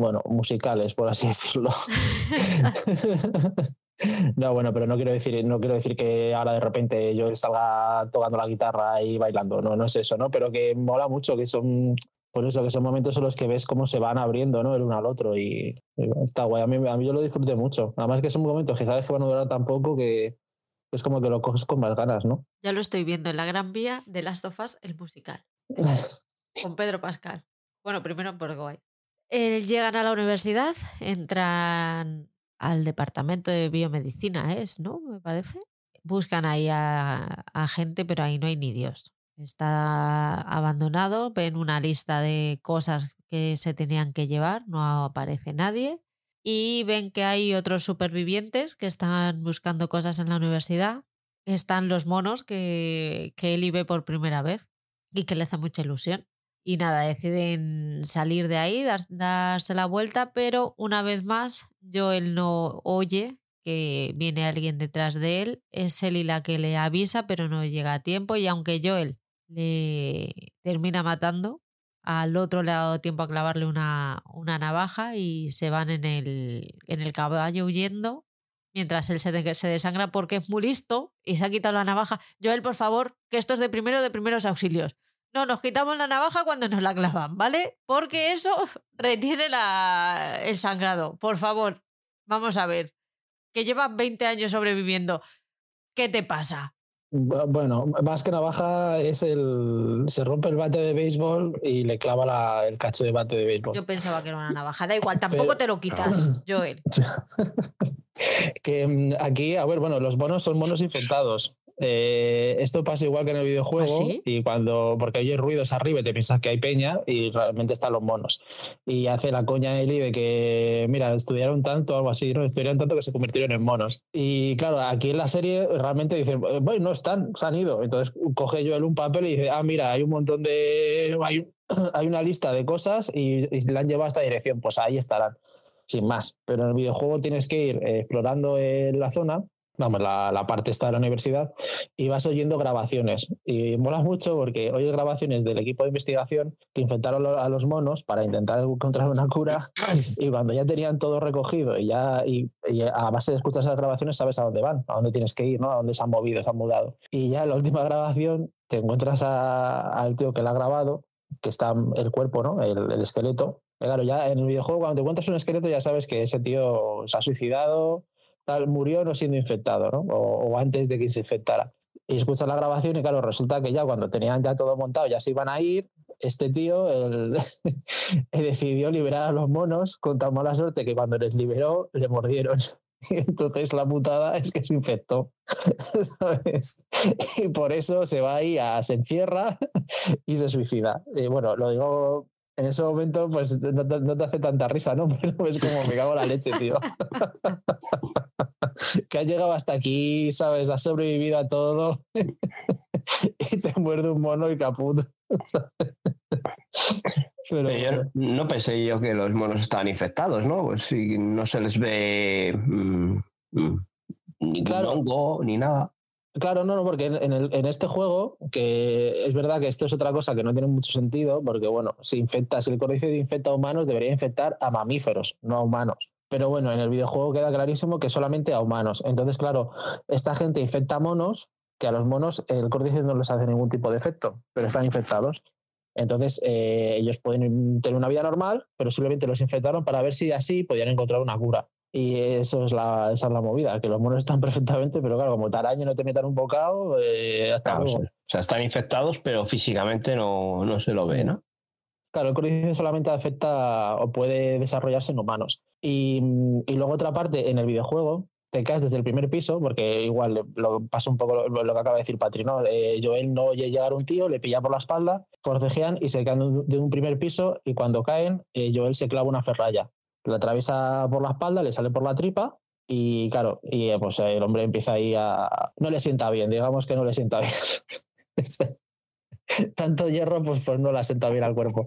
bueno, musicales, por así decirlo. no, bueno, pero no quiero decir, no quiero decir que ahora de repente yo salga tocando la guitarra y bailando, no, no es eso, ¿no? Pero que mola mucho, que son, por eso, que son momentos en los que ves cómo se van abriendo, ¿no? El uno al otro y, está guay. A mí, a mí yo lo disfruté mucho. Además que son momentos que sabes que van a durar tan poco que es como que lo coges con más ganas, ¿no? Ya lo estoy viendo en la Gran Vía de Last of Us, el musical. con Pedro Pascal. Bueno, primero por guay. Llegan a la universidad, entran al departamento de biomedicina, es, ¿no? Me parece. Buscan ahí a, gente, pero ahí no hay ni Dios. Está abandonado, ven una lista de cosas que se tenían que llevar, no aparece nadie. Y ven que hay otros supervivientes que están buscando cosas en la universidad. Están los monos que, que Eli ve por primera vez y que le hace mucha ilusión. Y nada, deciden salir de ahí, darse la vuelta, pero una vez más Joel no oye que viene alguien detrás de él. Es Eli la que le avisa, pero no llega a tiempo. Y aunque Joel le termina matando, al otro le ha dado tiempo a clavarle una, una navaja y se van en el, en el caballo huyendo mientras él se, se desangra porque es muy listo y se ha quitado la navaja. Joel, por favor, que esto es de primero de primeros auxilios. No, nos quitamos la navaja cuando nos la clavan, ¿vale? Porque eso retiene la, el sangrado. Por favor, vamos a ver. Que llevas 20 años sobreviviendo. ¿Qué te pasa? Bueno, más que navaja es el. Se rompe el bate de béisbol y le clava el cacho de bate de béisbol. Yo pensaba que era una navaja. Da igual, tampoco te lo quitas, Joel. que mm, aquí, a ver, bueno, los monos son monos infectados. Eh, esto pasa igual que en el videojuego ¿Ah, y cuando porque oye ruidos arriba y te piensas que hay peña y realmente están los monos. Y hace la coña Eli de que mira estudiaron tanto algo así no estudiaron tanto que se convirtieron en monos. Y claro aquí en la serie realmente dice bueno no están se han ido entonces coge yo un papel y dice ah mira hay un montón de hay, hay una lista de cosas y, y la han llevado a esta dirección pues ahí estarán sin más. Pero en el videojuego tienes que ir eh, explorando en la zona vamos, la, la, parte está de la universidad, y vas oyendo grabaciones. Y mola mucho porque oyes grabaciones del equipo de investigación que infectaron a los monos para intentar encontrar una cura y cuando ya tenían todo recogido y ya y, a base de escuchar esas grabaciones sabes a dónde van, a dónde tienes que ir, ¿no? a dónde se han movido, se han mudado. Y ya en la última grabación te encuentras al tío que la ha grabado, que está el cuerpo, ¿no? el, el esqueleto, Claro, ya en el videojuego cuando te encuentras un esqueleto ya sabes que ese tío se ha suicidado murió no siendo infectado, ¿no? O, antes de que se infectara. Y escuchas la grabación y claro, resulta que ya cuando tenían ya todo montado, ya se iban a ir, este tío decidió liberar a los monos con tan mala suerte que cuando les liberó le mordieron. Entonces la putada es que se infectó. Y por eso se va ahí, a, se encierra y se suicida. Y bueno, lo digo en ese momento, pues no te, hace tanta risa, ¿no? Pero es como me cago la leche, tío. que has llegado hasta aquí, ¿sabes? Has sobrevivido a todo y te muerde un mono y caput. Pero yo no pensé yo que los monos estaban infectados, ¿no? Pues si no se les ve mm, mm, ni claro. hongo ni nada. Claro, no, no, porque en, este juego, que es verdad que esto es otra cosa que no tiene mucho sentido, porque bueno, si infecta, si el cordicioide infecta a humanos, debería infectar a mamíferos, no a humanos. Pero bueno, en el videojuego queda clarísimo que solamente a humanos. Entonces, claro, esta gente infecta a monos, que a los monos el cordicioide no les hace ningún tipo de efecto, pero están infectados. Entonces, eh, ellos pueden tener una vida normal, pero simplemente los infectaron para ver si así podían encontrar una cura. Y eso es la, esa es la movida, que los monos están perfectamente, pero claro, como taraño no te metan un bocado, eh, hasta O sea, están infectados, pero físicamente no, no se lo ve, ¿no? Claro, el cordicioide solamente afecta o puede desarrollarse en humanos. Y, y, luego otra parte, en el videojuego, te caes desde el primer piso, porque igual lo pasa un poco lo, que acaba de decir Patri, ¿no? Eh, Joel no oye llegar un tío, le pilla por la espalda, forcejean y se caen de un primer piso y cuando caen, eh, Joel se clava una ferralla. Le atraviesa por la espalda, le sale por la tripa y claro, y eh, pues el hombre empieza ahí a... No le sienta bien, digamos que no le sienta bien. Este, tanto hierro, pues, pues no le sienta bien al cuerpo.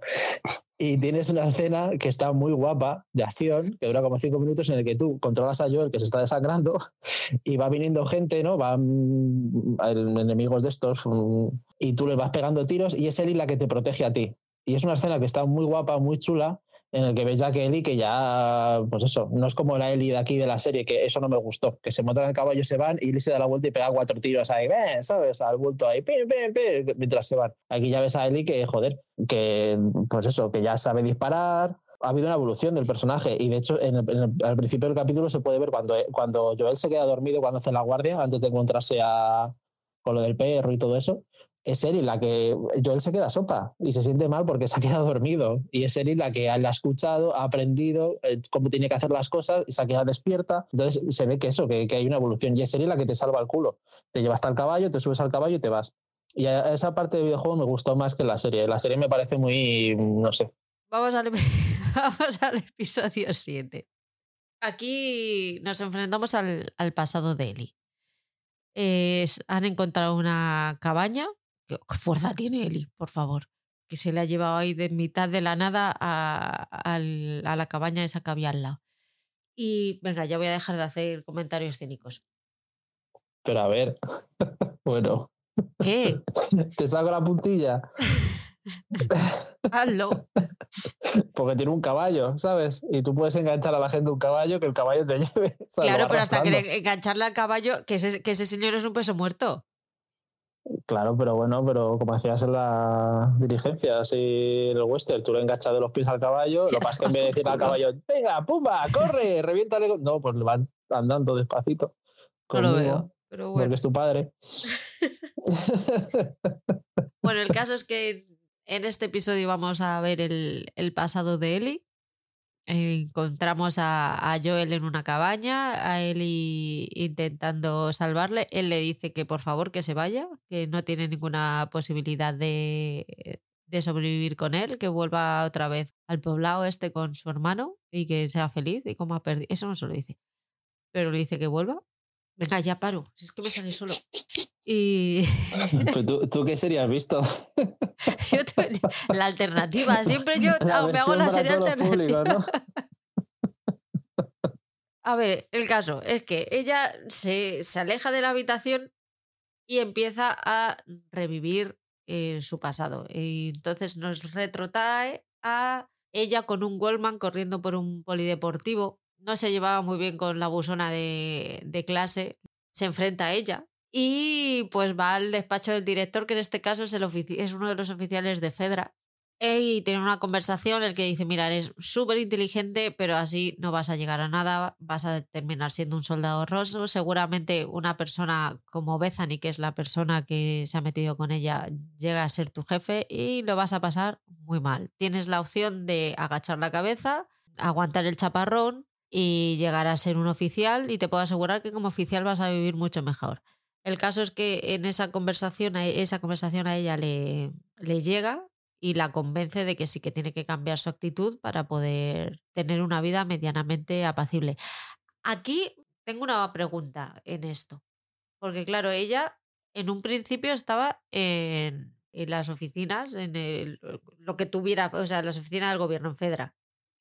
Y tienes una escena que está muy guapa, de acción, que dura como cinco minutos, en el que tú controlas a Joel que se está desangrando y va viniendo gente, ¿no? Van enemigos de estos y tú le vas pegando tiros y es Eli la que te protege a ti. Y es una escena que está muy guapa, muy chula, en el que ves que Eli, que ya, pues eso, no es como la Eli de aquí de la serie, que eso no me gustó, que se montan el caballo, se van y Eli se da la vuelta y pega cuatro tiros ahí, ¿sabes? Al bulto ahí, pim, pim, pim, mientras se van. Aquí ya ves a Eli que, joder, que, pues eso, que ya sabe disparar, ha habido una evolución del personaje y de hecho en al principio del capítulo se puede ver cuando, cuando Joel se queda dormido cuando hace la guardia antes de encontrarse a, con lo del perro y todo eso es Eri la que Joel se queda sopa y se siente mal porque se ha quedado dormido. Y es Eri la que la ha escuchado, ha aprendido eh, cómo tiene que hacer las cosas y se ha quedado despierta. Entonces se ve que eso, que, hay una evolución. Y es Eri la que te salva el culo. Te llevas hasta el caballo, te subes al caballo y te vas. Y esa parte del videojuego me gustó más que la serie. La serie me parece muy, no sé. Vamos al, vamos al episodio 7. Aquí nos enfrentamos al, al pasado de Eli. han encontrado una cabaña ¿Qué fuerza tiene Eli, por favor? Que se le ha llevado ahí de mitad de la nada a, la cabaña esa que había al lado. Y venga, ya voy a dejar de hacer comentarios cínicos. Pero a ver, bueno. ¿Qué? Te saco la puntilla. Hazlo. Porque tiene un caballo, ¿sabes? Y tú puedes enganchar a la gente un caballo que el caballo te lleve. Claro, pero hasta que engancharle al caballo, que ese, que ese señor es un peso muerto. Claro, pero bueno, pero como hacías en la dirigencia, así en el western, tú le enganchas de los pies al caballo, lo pasa que en vez de decir al caballo, venga, pumba, corre, reviéntale. No, pues le van andando despacito. No lo veo, pero bueno. Porque es tu padre. bueno, el caso es que en este episodio vamos a ver el, el pasado de Eli encontramos a, Joel en una cabaña, a Eli intentando salvarle. Él le dice que por favor que se vaya, que no tiene ninguna posibilidad de, de sobrevivir con él, que vuelva otra vez al poblado este con su hermano y que sea feliz y como ha perdido. Eso no se lo dice. Pero le dice que vuelva. Venga, ya paro. es que me sale solo. Y. ¿Tú, ¿Tú, qué serías visto? la alternativa. Siempre yo me hago la serie alternativa. A ver, el caso es que ella se, se, aleja de la habitación y empieza a revivir eh, su pasado. Y entonces nos retrotrae a ella con un Goldman corriendo por un polideportivo. No se llevaba muy bien con la buzona de, de clase. Se enfrenta a ella y pues va al despacho del director, que en este caso es, el es uno de los oficiales de Fedra. Eh, y tiene una conversación el que dice, mira, eres súper inteligente, pero así no vas a llegar a nada, vas a terminar siendo un soldado roso. Seguramente una persona como Bethany, que es la persona que se ha metido con ella, llega a ser tu jefe y lo vas a pasar muy mal. Tienes la opción de agachar la cabeza, aguantar el chaparrón y llegar a ser un oficial y te puedo asegurar que como oficial vas a vivir mucho mejor. El caso es que en esa conversación, esa conversación a ella le, le llega y la convence de que sí que tiene que cambiar su actitud para poder tener una vida medianamente apacible. Aquí tengo una pregunta en esto, porque claro, ella en un principio estaba en, en las oficinas, en el, lo que tuviera, o sea, las oficinas del gobierno en Fedra.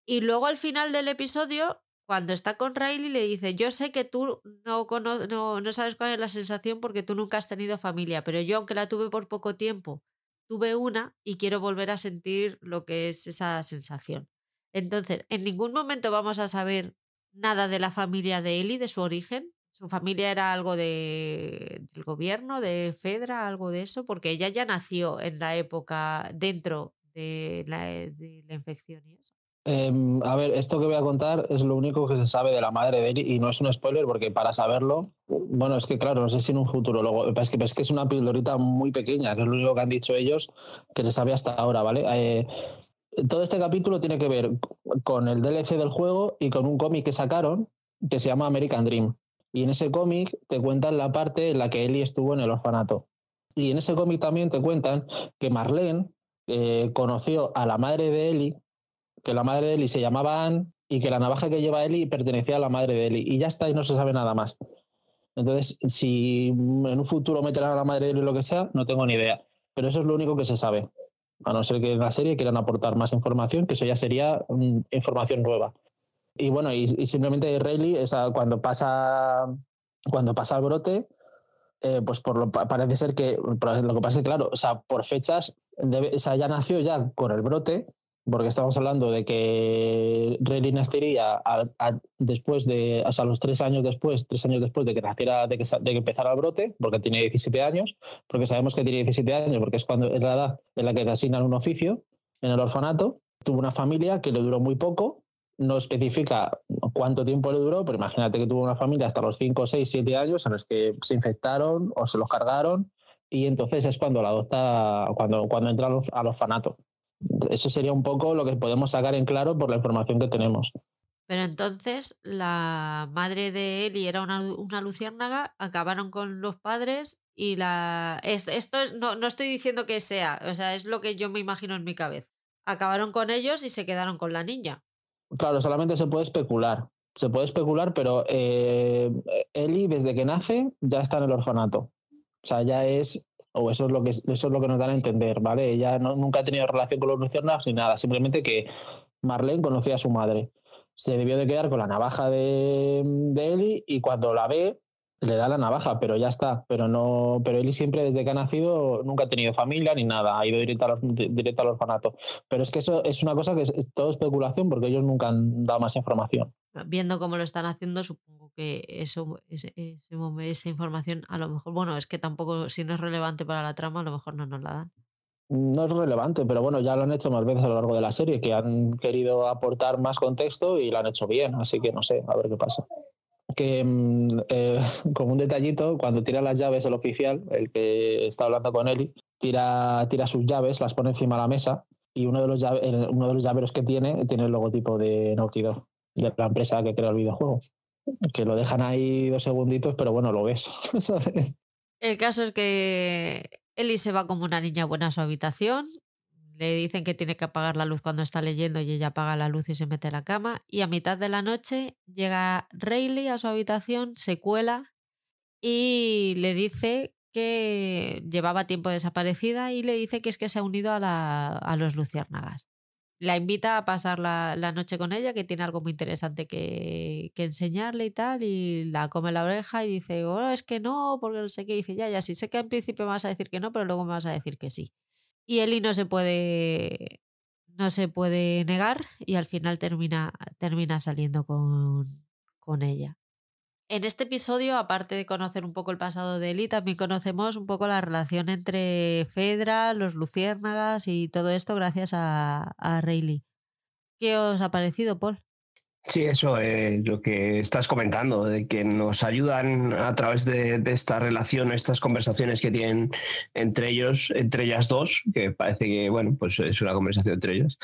Y luego al final del episodio, cuando está con Riley, le dice, yo sé que tú no, no, no sabes cuál es la sensación porque tú nunca has tenido familia, pero yo, aunque la tuve por poco tiempo, tuve una y quiero volver a sentir lo que es esa sensación. Entonces, en ningún momento vamos a saber nada de la familia de Eli, de su origen. Su familia era algo de, del gobierno, de Fedra, algo de eso, porque ella ya nació en la época dentro de la, de la infección y eso. Em, a ver, esto que voy a contar es lo único que se sabe de la madre de Eli y no es un spoiler porque para saberlo, bueno, es que claro, no sé si en un futuro luego, es que, es que es una pildorita muy pequeña, que es lo único que han dicho ellos que se sabe hasta ahora, ¿vale? Eh, todo este capítulo tiene que ver con el DLC del juego y con un cómic que sacaron que se llama American Dream. Y en ese cómic te cuentan la parte en la que Eli estuvo en el orfanato. Y en ese cómic también te cuentan que Marlene eh, conoció a la madre de Eli, que la madre de Eli se llamaba Anne y que la navaja que lleva Eli pertenecía a la madre de Eli. Y ya está, y no se sabe nada más. Entonces, si en un futuro meterán a la madre de Eli lo que sea, no tengo ni idea. Pero eso es lo único que se sabe a no ser que en la serie quieran aportar más información, que eso ya sería mm, información nueva. Y bueno, y, simplemente Rayleigh, cuando pasa cuando pasa el brote, eh, pues por lo, parece ser que lo que pasa es claro, o sea, por fechas, o sea, ya nació ya con el brote, porque estamos hablando de que Rayleigh nacería después de, o sea, los tres años después, tres años después de que naciera, de que, de que empezara el brote, porque tiene 17 años, porque sabemos que tiene 17 años, porque es cuando es la edad en la que te asignan un oficio en el orfanato. Tuvo una familia que le duró muy poco, no especifica cuánto tiempo le duró, pero imagínate que tuvo una familia hasta los 5, 6, 7 años en los que se infectaron o se los cargaron, y entonces es cuando la adopta, cuando, cuando entra al orfanato. Eso sería un poco lo que podemos sacar en claro por la información que tenemos. Pero entonces la madre de Eli era una, una luciérnaga, acabaron con los padres y la... Esto no, no estoy diciendo que sea, o sea, es lo que yo me imagino en mi cabeza. Acabaron con ellos y se quedaron con la niña. Claro, solamente se puede especular. Se puede especular, pero eh, Eli desde que nace ya está en el orfanato. O sea, ya es o eso es lo que eso es lo que nos dan a entender, ¿vale? Ella nunca ha tenido relación con los luciérnagas ni nada, simplemente que Marlene conocía a su madre. Se debió de quedar con la navaja de, de Eli y cuando la ve le da la navaja, pero ya está. Pero no, pero Eli siempre desde que ha nacido nunca ha tenido familia ni nada, ha ido directo, al orfanato. Pero es que eso es una cosa que es, todo especulación porque ellos nunca han dado más información. Viendo cómo lo están haciendo, supongo que eso, esa información, a lo mejor, bueno, es que tampoco, si no es relevante para la trama, a lo mejor no nos la dan. No es relevante, pero bueno, ya lo han hecho más veces a lo largo de la serie, que han querido aportar más contexto y lo han hecho bien, así que no sé, a ver qué pasa que mm, eh, como un detallito, cuando tira las llaves el oficial, el que está hablando con Eli, tira, tira sus llaves, las pone encima de la mesa y uno de los, uno de los llaveros que tiene tiene el logotipo de Naughty Dog, de la empresa que crea el videojuego. Que lo dejan ahí dos segunditos, pero bueno, lo ves. El caso es que Eli se va como una niña buena a su habitación le dicen que tiene que apagar la luz cuando está leyendo y ella apaga la luz y se mete en la cama. Y a mitad de la noche llega Rayleigh a su habitación, se cuela y le dice que llevaba tiempo desaparecida y le dice que es que se ha unido a, la, a los luciérnagas. La invita a pasar la, la, noche con ella, que tiene algo muy interesante que, que, enseñarle y tal, y la come la oreja y dice, oh, es que no, porque no sé qué. dice, ya, ya, sí, sé que al principio me vas a decir que no, pero luego me vas a decir que sí. Y Eli no se puede, no se puede negar y al final termina, termina saliendo con, con ella. En este episodio, aparte de conocer un poco el pasado de Eli, también conocemos un poco la relación entre Fedra, los luciérnagas y todo esto gracias a, a Rayleigh. ¿Qué os ha parecido, Paul? Sí, eso es lo que estás comentando, de que nos ayudan a través de, esta relación, estas conversaciones que tienen entre ellos, entre ellas dos, que parece que, bueno, pues es una conversación entre ellas,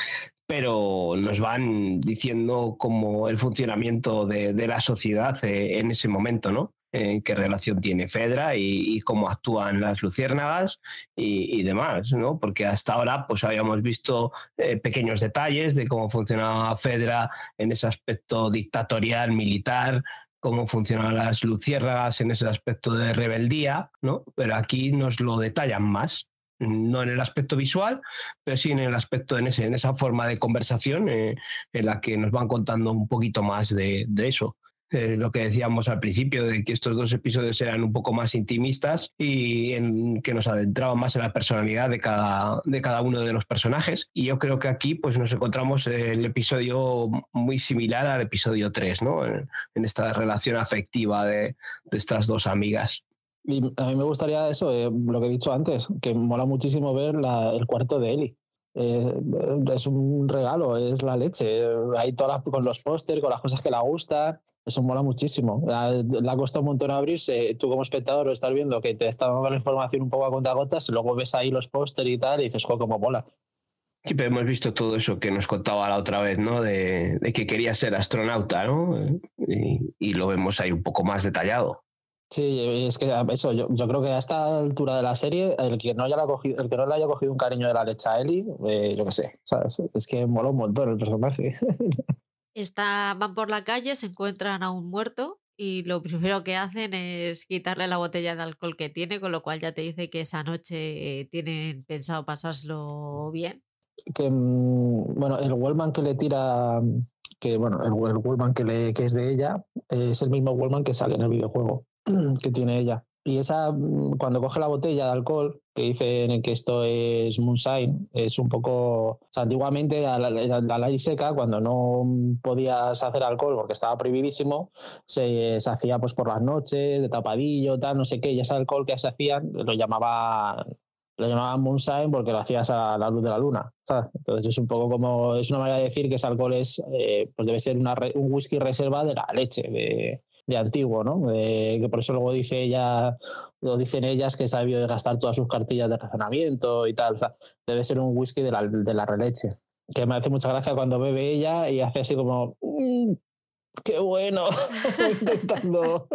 pero nos van diciendo cómo el funcionamiento de, de la sociedad eh, en ese momento, ¿no? Eh, qué relación tiene Fedra y, cómo actúan las luciérnagas y, demás, ¿no? Porque hasta ahora pues habíamos visto eh, pequeños detalles de cómo funcionaba Fedra en ese aspecto dictatorial, militar, cómo funcionaban las luciérnagas en ese aspecto de rebeldía, ¿no? Pero aquí nos lo detallan más no en el aspecto visual, pero sí en el aspecto, en, ese, en esa forma de conversación eh, en la que nos van contando un poquito más de eso. Eh, lo que decíamos al principio, de que estos dos episodios eran un poco más intimistas y en que nos adentraban más en la personalidad de cada, de cada uno de los personajes. Y yo creo que aquí pues, nos encontramos el episodio muy similar al episodio 3, ¿no? en, en esta relación afectiva de, de estas dos amigas. Y a mí me gustaría eso, eh, lo que he dicho antes, que mola muchísimo ver la, el cuarto de Eli. Eh, es un regalo, es la leche. Ahí todas con los pósters, con las cosas que le gustan. Eso mola muchísimo. Le ha costado un montón abrirse. Tú como espectador lo estás viendo que te está dando la información un poco a contagotas luego ves ahí los pósters y tal y dices, jo, cómo mola. Sí, pero hemos visto todo eso que nos contaba la otra vez, ¿no? De, de que quería ser astronauta, ¿no? Y, y, lo vemos ahí un poco más detallado. Sí, es que eso, yo, yo, creo que a esta altura de la serie, el que no, haya cogido, el que no le haya cogido un cariño de la leche a Ellie, eh, yo qué sé, ¿sabes? Es que mola un montón el personaje. Está, van por la calle, se encuentran a un muerto y lo primero que hacen es quitarle la botella de alcohol que tiene, con lo cual ya te dice que esa noche tienen pensado pasárselo bien. Que, bueno, el Wellman que le tira, que bueno, el, el que, le, que es de ella, es el mismo Wellman que sale en el videojuego que tiene ella. Y esa, mm, cuando coge la botella de alcohol, que dicen que esto es moonshine, es un poco. O sea, antiguamente a la, la, ley seca, cuando no podías hacer alcohol porque estaba prohibidísimo, se, se, hacía pues por las noches, de tapadillo, tal, no sé qué, y ese alcohol que se hacían lo llamaban. Lo llamaban moonshine porque lo hacías a la luz de la luna. ¿sabes? Entonces es un poco como. Es una manera de decir que ese alcohol es. Eh, pues debe ser una, un whisky reserva de la leche, de, de antiguo, ¿no? Eh, que por eso luego dice ella, lo dicen ellas que ha debido de gastar todas sus cartillas de razonamiento y tal. O sea, debe ser un whisky de la, de la releche. Que me hace mucha gracia cuando bebe ella y hace así como, mmm, ¡qué bueno! Intentando.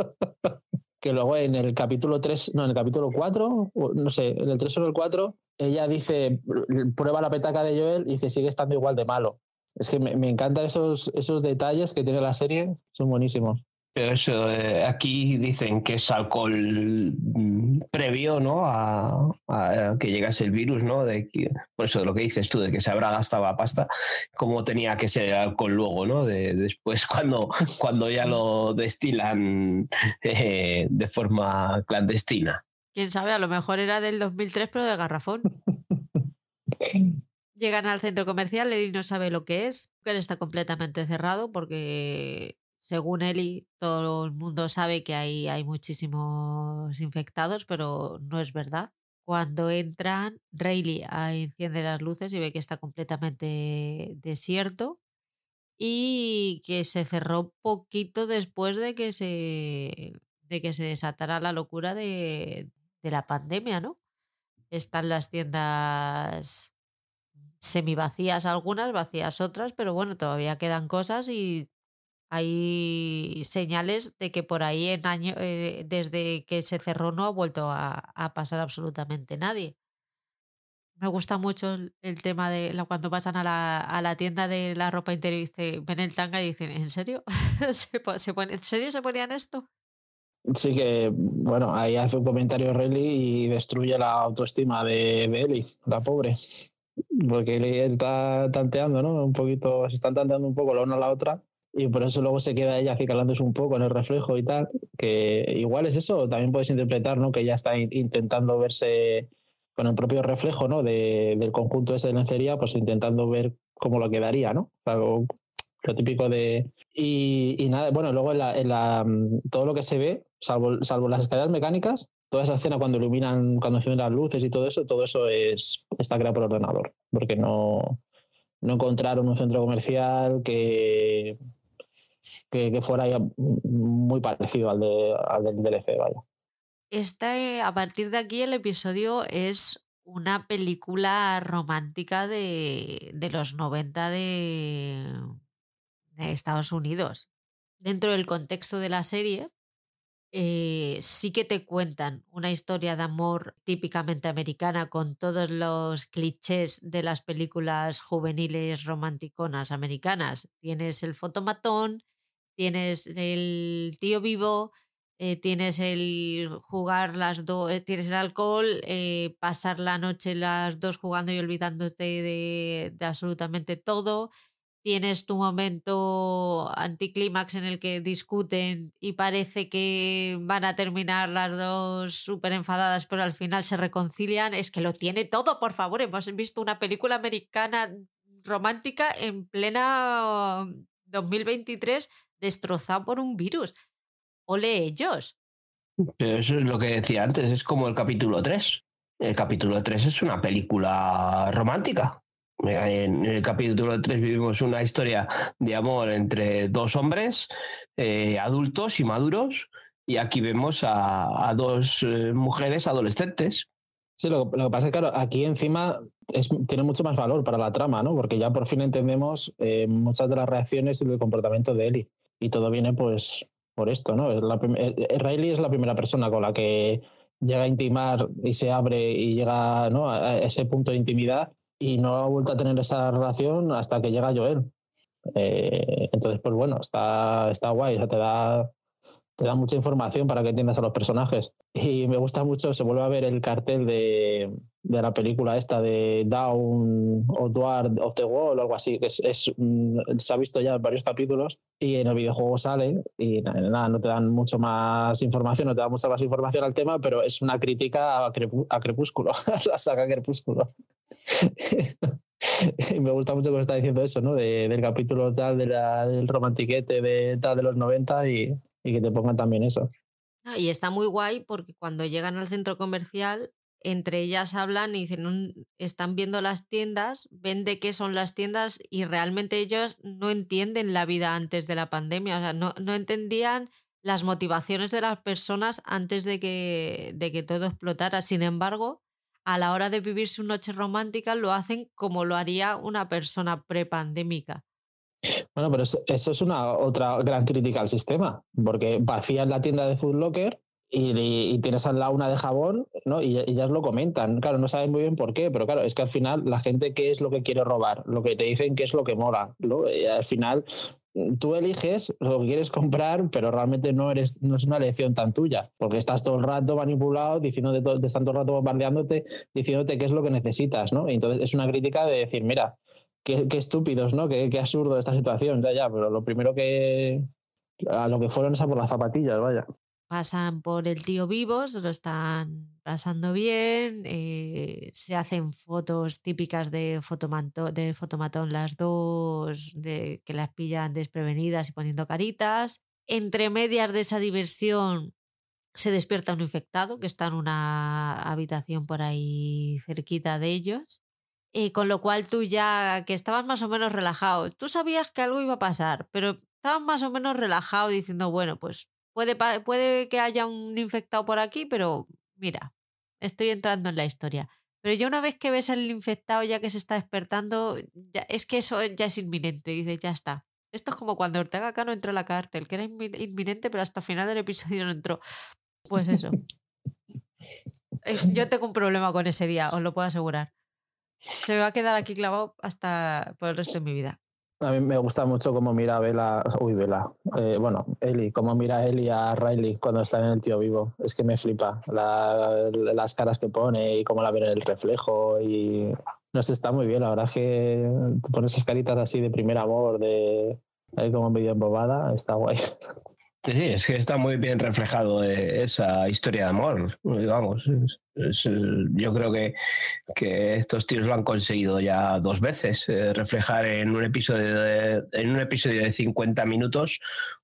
que luego en el capítulo 3, no, en el capítulo 4, no sé, en el 3 o en el 4, ella dice, prueba la petaca de Joel y dice, sigue estando igual de malo. Es que me, me encantan esos, esos detalles que tiene la serie, son buenísimos. Pero eso, eh, aquí dicen que es alcohol mm, previo, ¿no? A, a, que llegase el virus, ¿no? De que, por eso de lo que dices tú, de que se habrá gastado la pasta, como tenía que ser el alcohol luego, ¿no? De, después cuando, cuando ya lo destilan eh, de forma clandestina. Quién sabe, a lo mejor era del 2003, pero de garrafón. Llegan al centro comercial, él no sabe lo que es, que él está completamente cerrado porque según Eli, todo el mundo sabe que hay, hay muchísimos infectados, pero no es verdad. Cuando entran, Rayleigh enciende las luces y ve que está completamente desierto y que se cerró poquito después de que se, de que se desatara la locura de, de la pandemia, ¿no? Están las tiendas semi vacías algunas, vacías otras, pero bueno, todavía quedan cosas y hay señales de que por ahí en año, eh, desde que se cerró no ha vuelto a, pasar absolutamente nadie. Me gusta mucho el, tema de cuando pasan a la, a la, tienda de la ropa interior y dice, ven el tanga y dicen, ¿en serio? ¿Se, se pone, ¿En serio se ponían esto? Sí que, bueno, ahí hace un comentario Relly y destruye la autoestima de, de Eli, la pobre. Porque Eli está tanteando, ¿no? Un poquito, se están tanteando un poco la una a la otra y por eso luego se queda ella acicalándose un poco en el reflejo y tal, que igual es eso, también puedes interpretar ¿no? que ella está intentando verse con el propio reflejo ¿no? de, del conjunto ese de lencería, pues intentando ver cómo lo quedaría, ¿no? Algo, lo típico de... Y, y, nada, bueno, luego en la, en la, todo lo que se ve, salvo, salvo las escaleras mecánicas, toda esa escena cuando iluminan, cuando encienden las luces y todo eso, todo eso es, está creado por ordenador, porque no, no encontraron un centro comercial que que, fuera ya muy parecido al, de, al del DLC, vaya. Este, a partir de aquí el episodio es una película romántica de, de los 90 de, de, Estados Unidos. Dentro del contexto de la serie, eh, sí que te cuentan una historia de amor típicamente americana con todos los clichés de las películas juveniles romanticonas americanas. Tienes el fotomatón, tienes el tío vivo, eh, tienes el jugar las dos, eh, tienes el alcohol, eh, pasar la noche las dos jugando y olvidándote de, de absolutamente todo. Tienes tu momento anticlímax en el que discuten y parece que van a terminar las dos súper enfadadas, pero al final se reconcilian. Es que lo tiene todo, por favor. Hemos visto una película americana romántica en plena 2023 destrozada por un virus. Ole ellos. Pero eso es lo que decía antes, es como el capítulo 3. El capítulo 3 es una película romántica. En el capítulo 3 vivimos una historia de amor entre dos hombres eh, adultos y maduros y aquí vemos a, a dos eh, mujeres adolescentes. Sí, lo, lo, que pasa es que claro, aquí encima es, tiene mucho más valor para la trama, ¿no? Porque ya por fin entendemos eh, muchas de las reacciones y el comportamiento de Ellie. Y todo viene pues por esto, ¿no? La, Riley es la primera persona con la que llega a intimar y se abre y llega ¿no? a ese punto de intimidad y no ha vuelto a tener esa relación hasta que llega Joel. Eh, entonces, pues bueno, está, está guay, o sea, te da te da mucha información para que entiendas a los personajes. Y me gusta mucho, se vuelve a ver el cartel de, de la película esta de Down o Duard of the Wall o algo así, que es, es, se ha visto ya en varios capítulos y en el videojuego sale y nada, no te dan mucho más información, no te dan mucha más información al tema, pero es una crítica a, a Crepúsculo, a la saga Crepúsculo. y me gusta mucho que está diciendo eso, ¿no? De, del capítulo tal de la, del romantiquete de tal de los 90 y, y que te pongan también eso. Y está muy guay porque cuando llegan al centro comercial, entre ellas hablan y dicen, están viendo las tiendas, ven de qué son las tiendas y realmente ellos no entienden la vida antes de la pandemia, o sea, no, no entendían las motivaciones de las personas antes de que, de que todo explotara. Sin embargo, a la hora de vivir su noche romántica lo hacen como lo haría una persona prepandémica. Bueno, pero eso, es una otra gran crítica al sistema, porque vacían la tienda de Food Locker y, tienes al lado una de jabón, ¿no? Y, ellas lo comentan. Claro, no saben muy bien por qué, pero claro, es que al final la gente, ¿qué es lo que quiere robar? Lo que te dicen, ¿qué es lo que mola? Y al final tú eliges lo que quieres comprar, pero realmente no, eres, no es una elección tan tuya, porque estás todo el rato manipulado, diciéndote te están todo el rato bombardeándote, diciéndote qué es lo que necesitas, ¿no? Y entonces es una crítica de decir, mira, qué, estúpidos, ¿no? Qué, qué, absurdo esta situación, ya, ya, pero lo primero que. A lo que fueron es a por las zapatillas, vaya. Pasan por el tío vivo, se lo están pasando bien, eh, se hacen fotos típicas de, fotomanto, de fotomatón las dos, de, que las pillan desprevenidas y poniendo caritas. Entre medias de esa diversión se despierta un infectado que está en una habitación por ahí cerquita de ellos y con lo cual tú ya, que estabas más o menos relajado, tú sabías que algo iba a pasar, pero estabas más o menos relajado diciendo, bueno, pues puede, puede que haya un infectado por aquí, pero mira, estoy entrando en la historia. Pero ya una vez que ves al infectado ya que se está despertando, ya, es que eso ya es inminente, dices, ya está. Esto es como cuando Ortega Cano entró a la cárcel, que era inminente, pero hasta el final del episodio no entró. Pues eso. yo tengo un problema con ese día, os lo puedo asegurar. Se me va a quedar aquí clavado hasta por el resto de mi vida. A mí me gusta mucho cómo mira Vela, uy, Vela, eh, bueno, Eli, cómo mira Eli a Riley cuando está en el tío vivo. Es que me flipa las caras que pone y cómo la ve en el reflejo. Y no sé, está muy bien. La verdad es que pone esas caritas así de primer amor, de ahí como medio embobada, está guay. Sí, es que está muy bien reflejado eh, esa historia de amor. Vamos, yo creo que, que, estos tíos lo han conseguido ya dos veces, eh, reflejar en un, episodio de, en un episodio de 50 minutos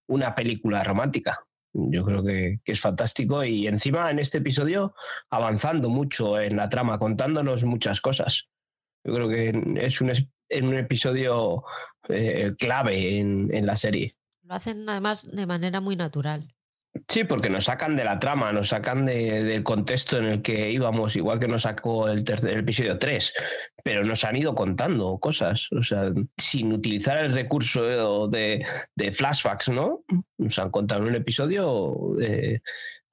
una película romántica. Yo creo que, es fantástico y encima en este episodio avanzando mucho en la trama, contándonos muchas cosas. Yo creo que es un, en un episodio eh, clave en, en la serie. Lo hacen además de manera muy natural. Sí, porque nos sacan de la trama, nos sacan del contexto en el que íbamos, igual que nos sacó el, tercer, episodio 3, pero nos han ido contando cosas, o sea, sin utilizar el recurso de, de flashbacks, ¿no? Nos han contado un episodio, eh,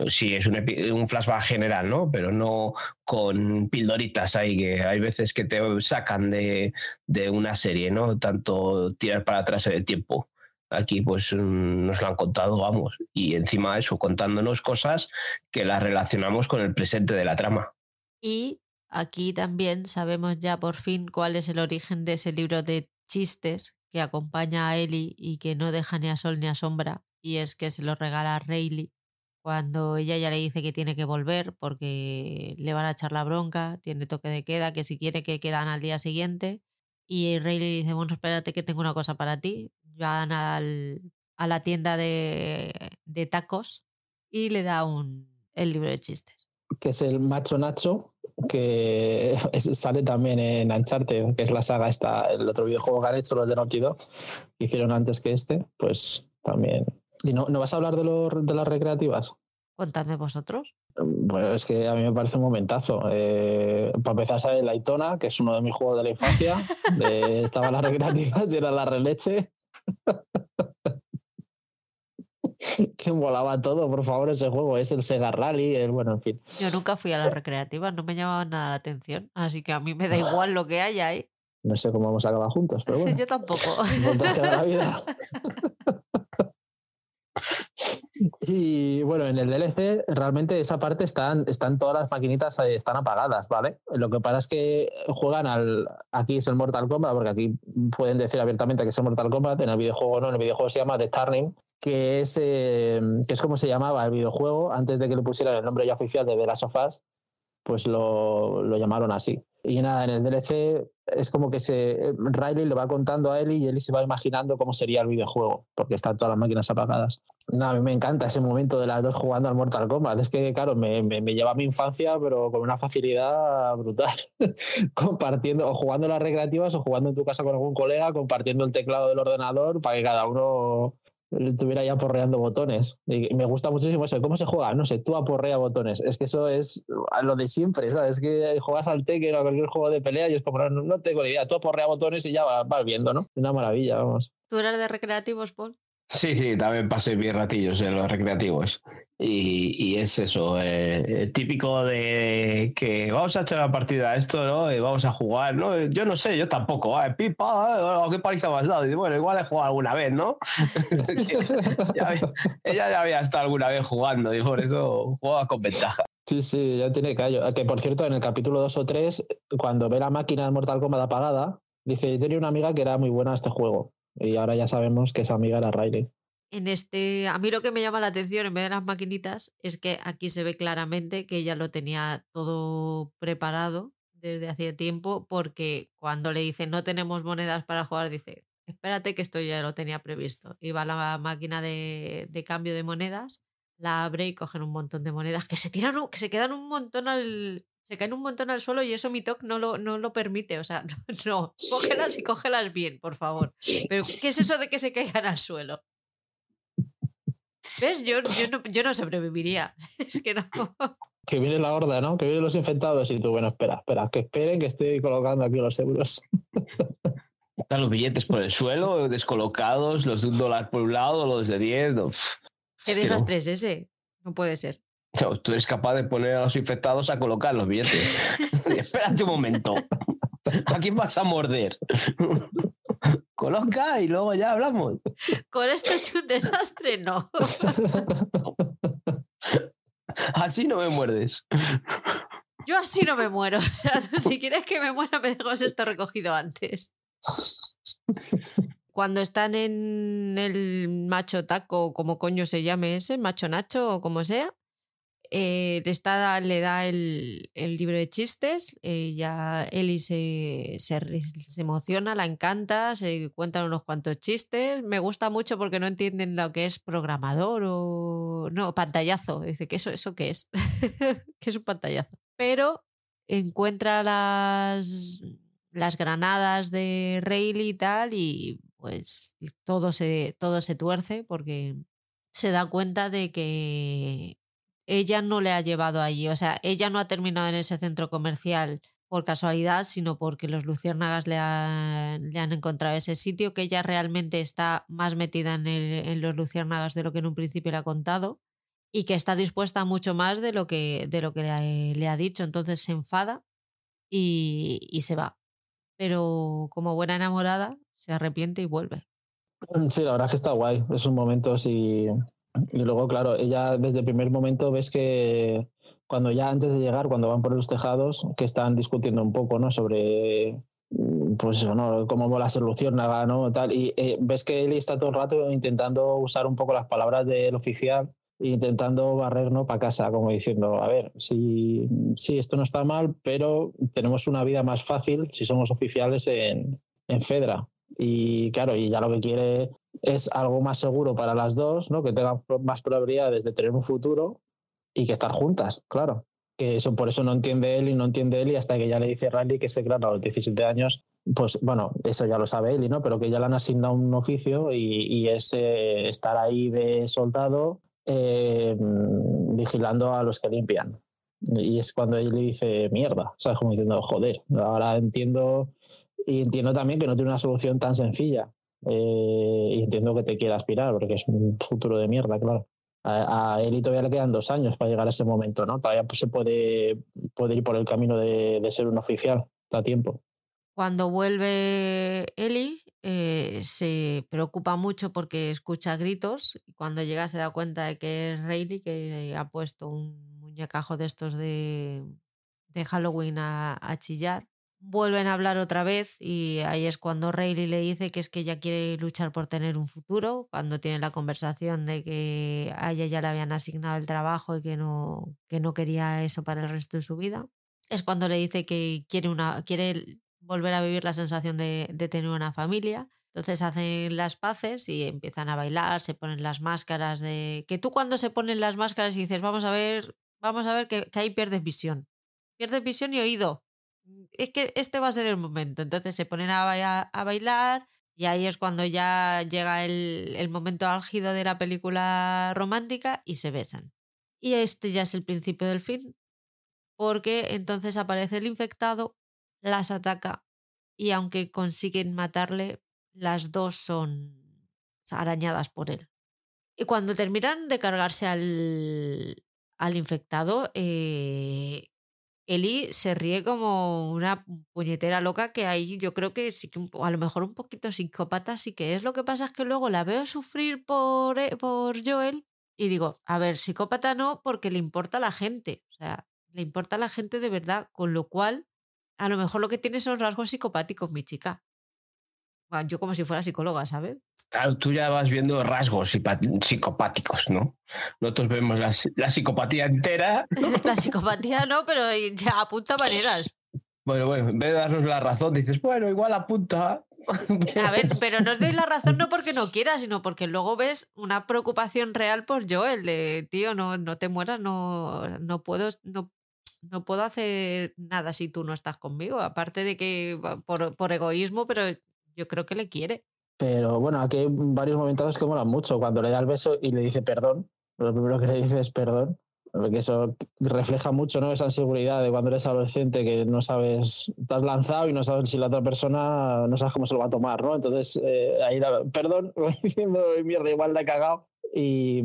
sí, es un, un, flashback general, ¿no? Pero no con pildoritas ahí, que hay veces que te sacan de, de una serie, ¿no? Tanto tirar para atrás en el tiempo Aquí pues mm, nos lo han contado, vamos, y encima eso, contándonos cosas que las relacionamos con el presente de la trama. Y aquí también sabemos ya por fin cuál es el origen de ese libro de chistes que acompaña a Ellie y que no deja ni a sol ni a sombra, y es que se lo regala a Rayleigh cuando ella ya le dice que tiene que volver porque le van a echar la bronca, tiene toque de queda, que si quiere que quedan al día siguiente. Y Rayleigh dice, bueno, espérate que tengo una cosa para ti. Van al, a la tienda de, de, tacos y le da un, el libro de chistes. Que es el Macho Nacho, que sale también en Uncharted, que es la saga esta, el otro videojuego que han hecho los de Naughty Dog, hicieron antes que este, pues también ¿Y no, no vas a hablar de, de las recreativas? Cuéntame vosotros. Bueno, es que a mí me parece un momentazo. Eh, para empezar, sale Laitona, que es uno de mis juegos de la infancia. De, estaban las recreativas y era la releche. que volaba todo, por favor, ese juego. Es el Sega Rally, el, bueno, en fin. Yo nunca fui a las recreativas, no me llamaba nada la atención. Así que a mí me da igual lo que haya ahí. No sé cómo vamos a acabar juntos, pero bueno. Yo tampoco. la vida. Y bueno, en el DLC realmente esa parte están, están todas las maquinitas eh, están apagadas, ¿vale? Lo que pasa es que juegan al. Aquí es el Mortal Kombat, porque aquí pueden decir abiertamente que es el Mortal Kombat. En el videojuego no, en el videojuego se llama The Turning, que es, eh, que es como se llamaba el videojuego antes de que le pusieran el nombre ya oficial de The Last of Us, pues lo, lo llamaron así. Y nada, en el DLC es como que se Riley le va contando a Ellie y Ellie se va imaginando cómo sería el videojuego, porque están todas las máquinas apagadas. Nada, a mí me encanta ese momento de las dos jugando al Mortal Kombat. Es que, claro, me, me, lleva a mi infancia, pero con una facilidad brutal. compartiendo, o jugando las recreativas, o jugando en tu casa con algún colega, compartiendo el teclado del ordenador para que cada uno estuviera ya porreando botones. Y me gusta muchísimo eso. ¿Cómo se juega? No sé, tú aporrea botones. Es que eso es lo de siempre, ¿sabes? Es que juegas al Tekken o a cualquier juego de pelea y es como, no, tengo ni idea. Tú aporrea botones y ya vas, viendo, ¿no? Una maravilla, vamos. ¿Tú eras de recreativos, Paul? Sí, sí, también pasé mis ratillos en los recreativos. Y, es eso, eh, típico de que vamos a echar la partida a esto, ¿no? Y vamos a jugar, ¿no? Yo no sé, yo tampoco. ¿eh? Pipa, ¿qué paliza me has dado? Y bueno, igual he jugado alguna vez, ¿no? ella ya había estado alguna vez jugando y por eso juega con ventaja. Sí, sí, ya tiene callo. Que por cierto, en el capítulo 2 o 3, cuando ve la máquina de Mortal Kombat apagada, dice: Yo tenía una amiga que era muy buena a este juego. Y ahora ya sabemos que esa amiga era Riley. En este, a mí lo que me llama la atención en vez de las maquinitas es que aquí se ve claramente que ella lo tenía todo preparado desde hace tiempo porque cuando le dice no tenemos monedas para jugar dice espérate que esto ya lo tenía previsto va a la máquina de, de, cambio de monedas la abre y cogen un montón de monedas que se tiran que se quedan un montón al se caen un montón al suelo y eso mi TOC no lo, no lo permite. O sea, no, cógelas y cógelas bien, por favor. Pero, ¿qué es eso de que se caigan al suelo? ¿Ves? Yo, yo, no, yo no sobreviviría. Es que no. Que viene la horda, ¿no? Que vienen los infectados y tú, bueno, espera, espera, que esperen que estoy colocando aquí los euros. Están los billetes por el suelo, descolocados, los de un dólar por un lado, los de 10. ¿Qué desastre es ese? No puede ser. Tú eres capaz de poner a los infectados a colocar los billetes. Espérate un momento. ¿A quién vas a morder? Coloca y luego ya hablamos. Con esto es un desastre, no. Así no me muerdes. Yo así no me muero. O sea, si quieres que me muera, me dejas esto recogido antes. Cuando están en el macho taco, como coño se llame ese, macho nacho o como sea, eh, le, está, le da el, libro de chistes, eh, ya Eli se, emociona, la encanta, se cuentan unos cuantos chistes. Me gusta mucho porque no entienden lo que es programador o. No, pantallazo. Dice, ¿qué eso, ¿eso qué es? ¿Qué es un pantallazo? Pero encuentra las, las granadas de Rayleigh y tal, y pues todo se, todo se tuerce porque se da cuenta de que ella no le ha llevado allí. O sea, ella no ha terminado en ese centro comercial por casualidad, sino porque los luciérnagas le, le han encontrado ese sitio, que ella realmente está más metida en, los luciérnagas de lo que en un principio le ha contado y que está dispuesta mucho más de lo que, de lo que le, ha dicho. Entonces se enfada y, y se va. Pero como buena enamorada, se arrepiente y vuelve. Sí, la verdad es que está guay. Esos momentos y, y luego, claro, ella desde el primer momento ves que cuando ya antes de llegar, cuando van por los tejados, que están discutiendo un poco, ¿no? Sobre pues ¿no? cómo la solución ¿no? Tal, y eh, ves que él está todo el rato intentando usar un poco las palabras del oficial intentando barrer ¿no? para casa, como diciendo, a ver, si, si esto no está mal, pero tenemos una vida más fácil si somos oficiales en, en Fedra. Y claro, y ya lo que quiere es algo más seguro para las dos, ¿no? que tengan más probabilidades de tener un futuro y que estar juntas, claro. Que eso por eso no entiende él y no entiende él y hasta que ya le dice Riley que se claro, a los 17 años, pues bueno, eso ya lo sabe él, ¿no? Pero que ya le han asignado un oficio y, y es eh, estar ahí de soldado eh, vigilando a los que limpian. Y es cuando él le dice mierda, ¿sabes? Como diciendo, joder, ahora entiendo y entiendo también que no tiene una solución tan sencilla. Eh, y entiendo que te quiera aspirar, porque es un futuro de mierda, claro. A, a él todavía le quedan dos años para llegar a ese momento, ¿no? Todavía pues, se puede, puede ir por el camino de, de ser un oficial, da tiempo. Cuando vuelve Eli, eh, se preocupa mucho porque escucha gritos y cuando llega se da cuenta de que es Rayleigh que ha puesto un muñecajo de estos de, de Halloween a, a chillar. Vuelven a hablar otra vez y ahí es cuando Rayleigh le dice que es que ella quiere luchar por tener un futuro, cuando tiene la conversación de que a ella ya le habían asignado el trabajo y que no, que no quería eso para el resto de su vida. Es cuando le dice que quiere, una, quiere volver a vivir la sensación de, de, tener una familia. Entonces hacen las paces y empiezan a bailar, se ponen las máscaras de... Que tú cuando se ponen las máscaras y dices, vamos a ver, vamos a ver que, que ahí pierdes visión. Pierdes visión y oído. Es que este va a ser el momento. Entonces se ponen a, bailar, a bailar y ahí es cuando ya llega el, el momento álgido de la película romántica y se besan. Y este ya es el principio del fin, porque entonces aparece el infectado las ataca y aunque consiguen matarle, las dos son arañadas por él. Y cuando terminan de cargarse al, al infectado, eh, Eli se ríe como una puñetera loca que ahí yo creo que sí que a lo mejor un poquito psicópata sí que es. Lo que pasa es que luego la veo sufrir por, eh, por Joel y digo, a ver, psicópata no porque le importa a la gente. O sea, le importa a la gente de verdad, con lo cual a lo mejor lo que tiene son rasgos psicopáticos, mi chica. Bueno, yo como si fuera psicóloga, ¿sabes? Claro, tú ya vas viendo rasgos psicopáticos, ¿no? Nosotros vemos la, la psicopatía entera. la psicopatía no, pero ya apunta maneras. Bueno, bueno, en vez de darnos la razón, dices, bueno, igual apunta. A ver, pero no os doy la razón no porque no quieras, sino porque luego ves una preocupación real por Joel, de tío, no, no te mueras, no, no puedo, no, no puedo hacer nada si tú no estás conmigo, aparte de que por, por egoísmo, pero yo creo que le quiere. Pero bueno, aquí hay varios momentos que molan mucho. Cuando le da el beso y le dice perdón, lo primero que le dice es perdón. Porque eso refleja mucho ¿no? esa inseguridad de cuando eres adolescente que no sabes, te has lanzado y no sabes si la otra persona no sabes cómo se lo va a tomar, ¿no? Entonces, eh, ahí, la, perdón, diciendo mierda, igual la he cagado. Y,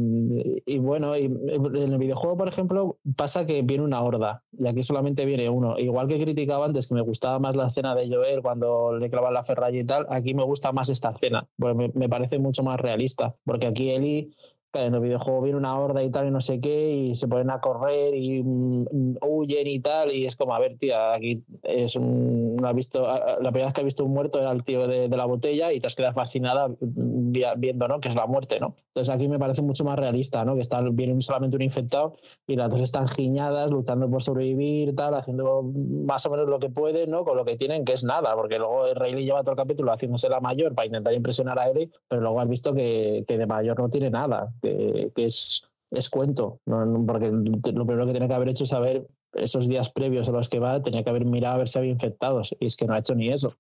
y, bueno, y en el videojuego, por ejemplo, pasa que viene una horda y aquí solamente viene uno. Igual que criticaba antes que me gustaba más la escena de Joel cuando le clavan la ferralla y tal, aquí me gusta más esta escena, porque me, me parece mucho más realista. Porque aquí Eli en el videojuego viene una horda y tal y no sé qué y se ponen a correr y mm, huyen y tal y es como a ver tía aquí es un visto la primera vez que has visto un muerto era el tío de, de, la botella y te has quedado fascinada viendo no que es la muerte no entonces aquí me parece mucho más realista no que está viene solamente un infectado y las dos están giñadas luchando por sobrevivir tal haciendo más o menos lo que pueden no con lo que tienen que es nada porque luego Rayleigh lleva todo el capítulo haciéndose la mayor para intentar impresionar a Ellie pero luego has visto que, que de mayor no tiene nada que, que es, es, cuento, ¿no? porque lo primero que tiene que haber hecho es saber esos días previos a los que va, tenía que haber mirado a ver si había infectados, y es que no ha hecho ni eso.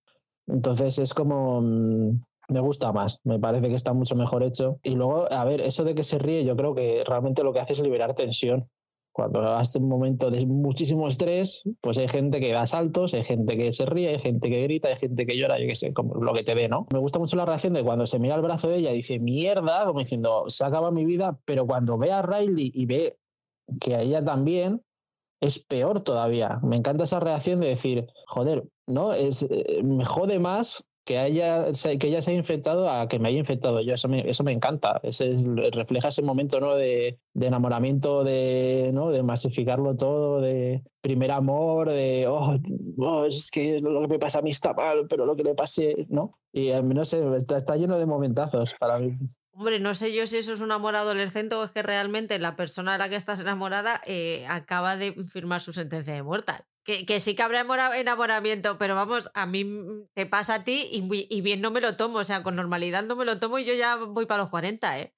Entonces es como, mm, me gusta más, me parece que está mucho mejor hecho. Y luego, a ver, eso de que se ríe, yo creo que realmente lo que hace es liberar tensión. Cuando hace un momento de muchísimo estrés, pues hay gente que da saltos, hay gente que se ríe, hay gente que grita, hay gente que llora, yo qué sé, como lo que te ve, ¿no? Me gusta mucho la reacción de cuando se mira el brazo de ella y dice, mierda, como diciendo, se acaba mi vida, pero cuando ve a Riley y ve que a ella también, es peor todavía. Me encanta esa reacción de decir, joder, ¿no? Es, eh, me jode más que, haya, que ella se haya infectado a que me haya infectado yo. Eso me, eso me encanta. Ese, refleja ese momento ¿no? de, enamoramiento, de, ¿no? de masificarlo todo, de primer amor, de, oh, oh, es que lo que me pasa a mí está mal, pero lo que le pase, ¿no? Y no sé, está, está lleno de momentazos para mí. Hombre, no sé yo si eso es un amor adolescente o es que realmente la persona de la que estás enamorada eh, acaba de firmar su sentencia de muerte. Que, que, sí que habrá enamoramiento, pero vamos, a mí te pasa a ti y, y, bien no me lo tomo, o sea, con normalidad no me lo tomo y yo ya voy para los 40, ¿eh?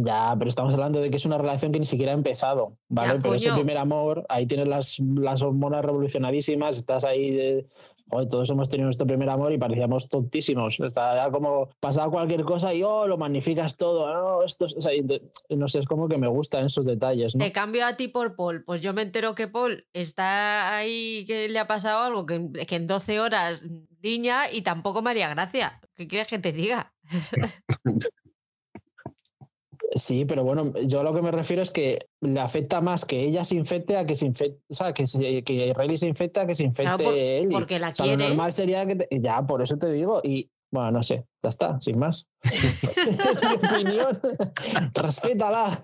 Ya, pero estamos hablando de que es una relación que ni siquiera ha empezado, ¿vale? pero ese primer amor, ahí tienes las, las hormonas revolucionadísimas, estás ahí de, todos hemos tenido nuestro primer amor y parecíamos tontísimos. Está como pasaba cualquier cosa y oh, lo magnificas todo. No, esto, no sé, es como que me gustan esos detalles. ¿no? Te cambio a ti por Paul. Pues yo me entero que Paul está ahí, que le ha pasado algo, que, que en 12 horas niña y tampoco María Gracia. ¿Qué quieres que te diga? Sí, pero bueno, yo lo que me refiero es que le afecta más que ella se infecte a que se infecte, o sea, que, se, que Riley se infecte a que se infecte él. Porque la quiere. Lo normal sería que. ya, por eso te digo. Y bueno, no sé, ya está, sin más. mi opinión, respétala.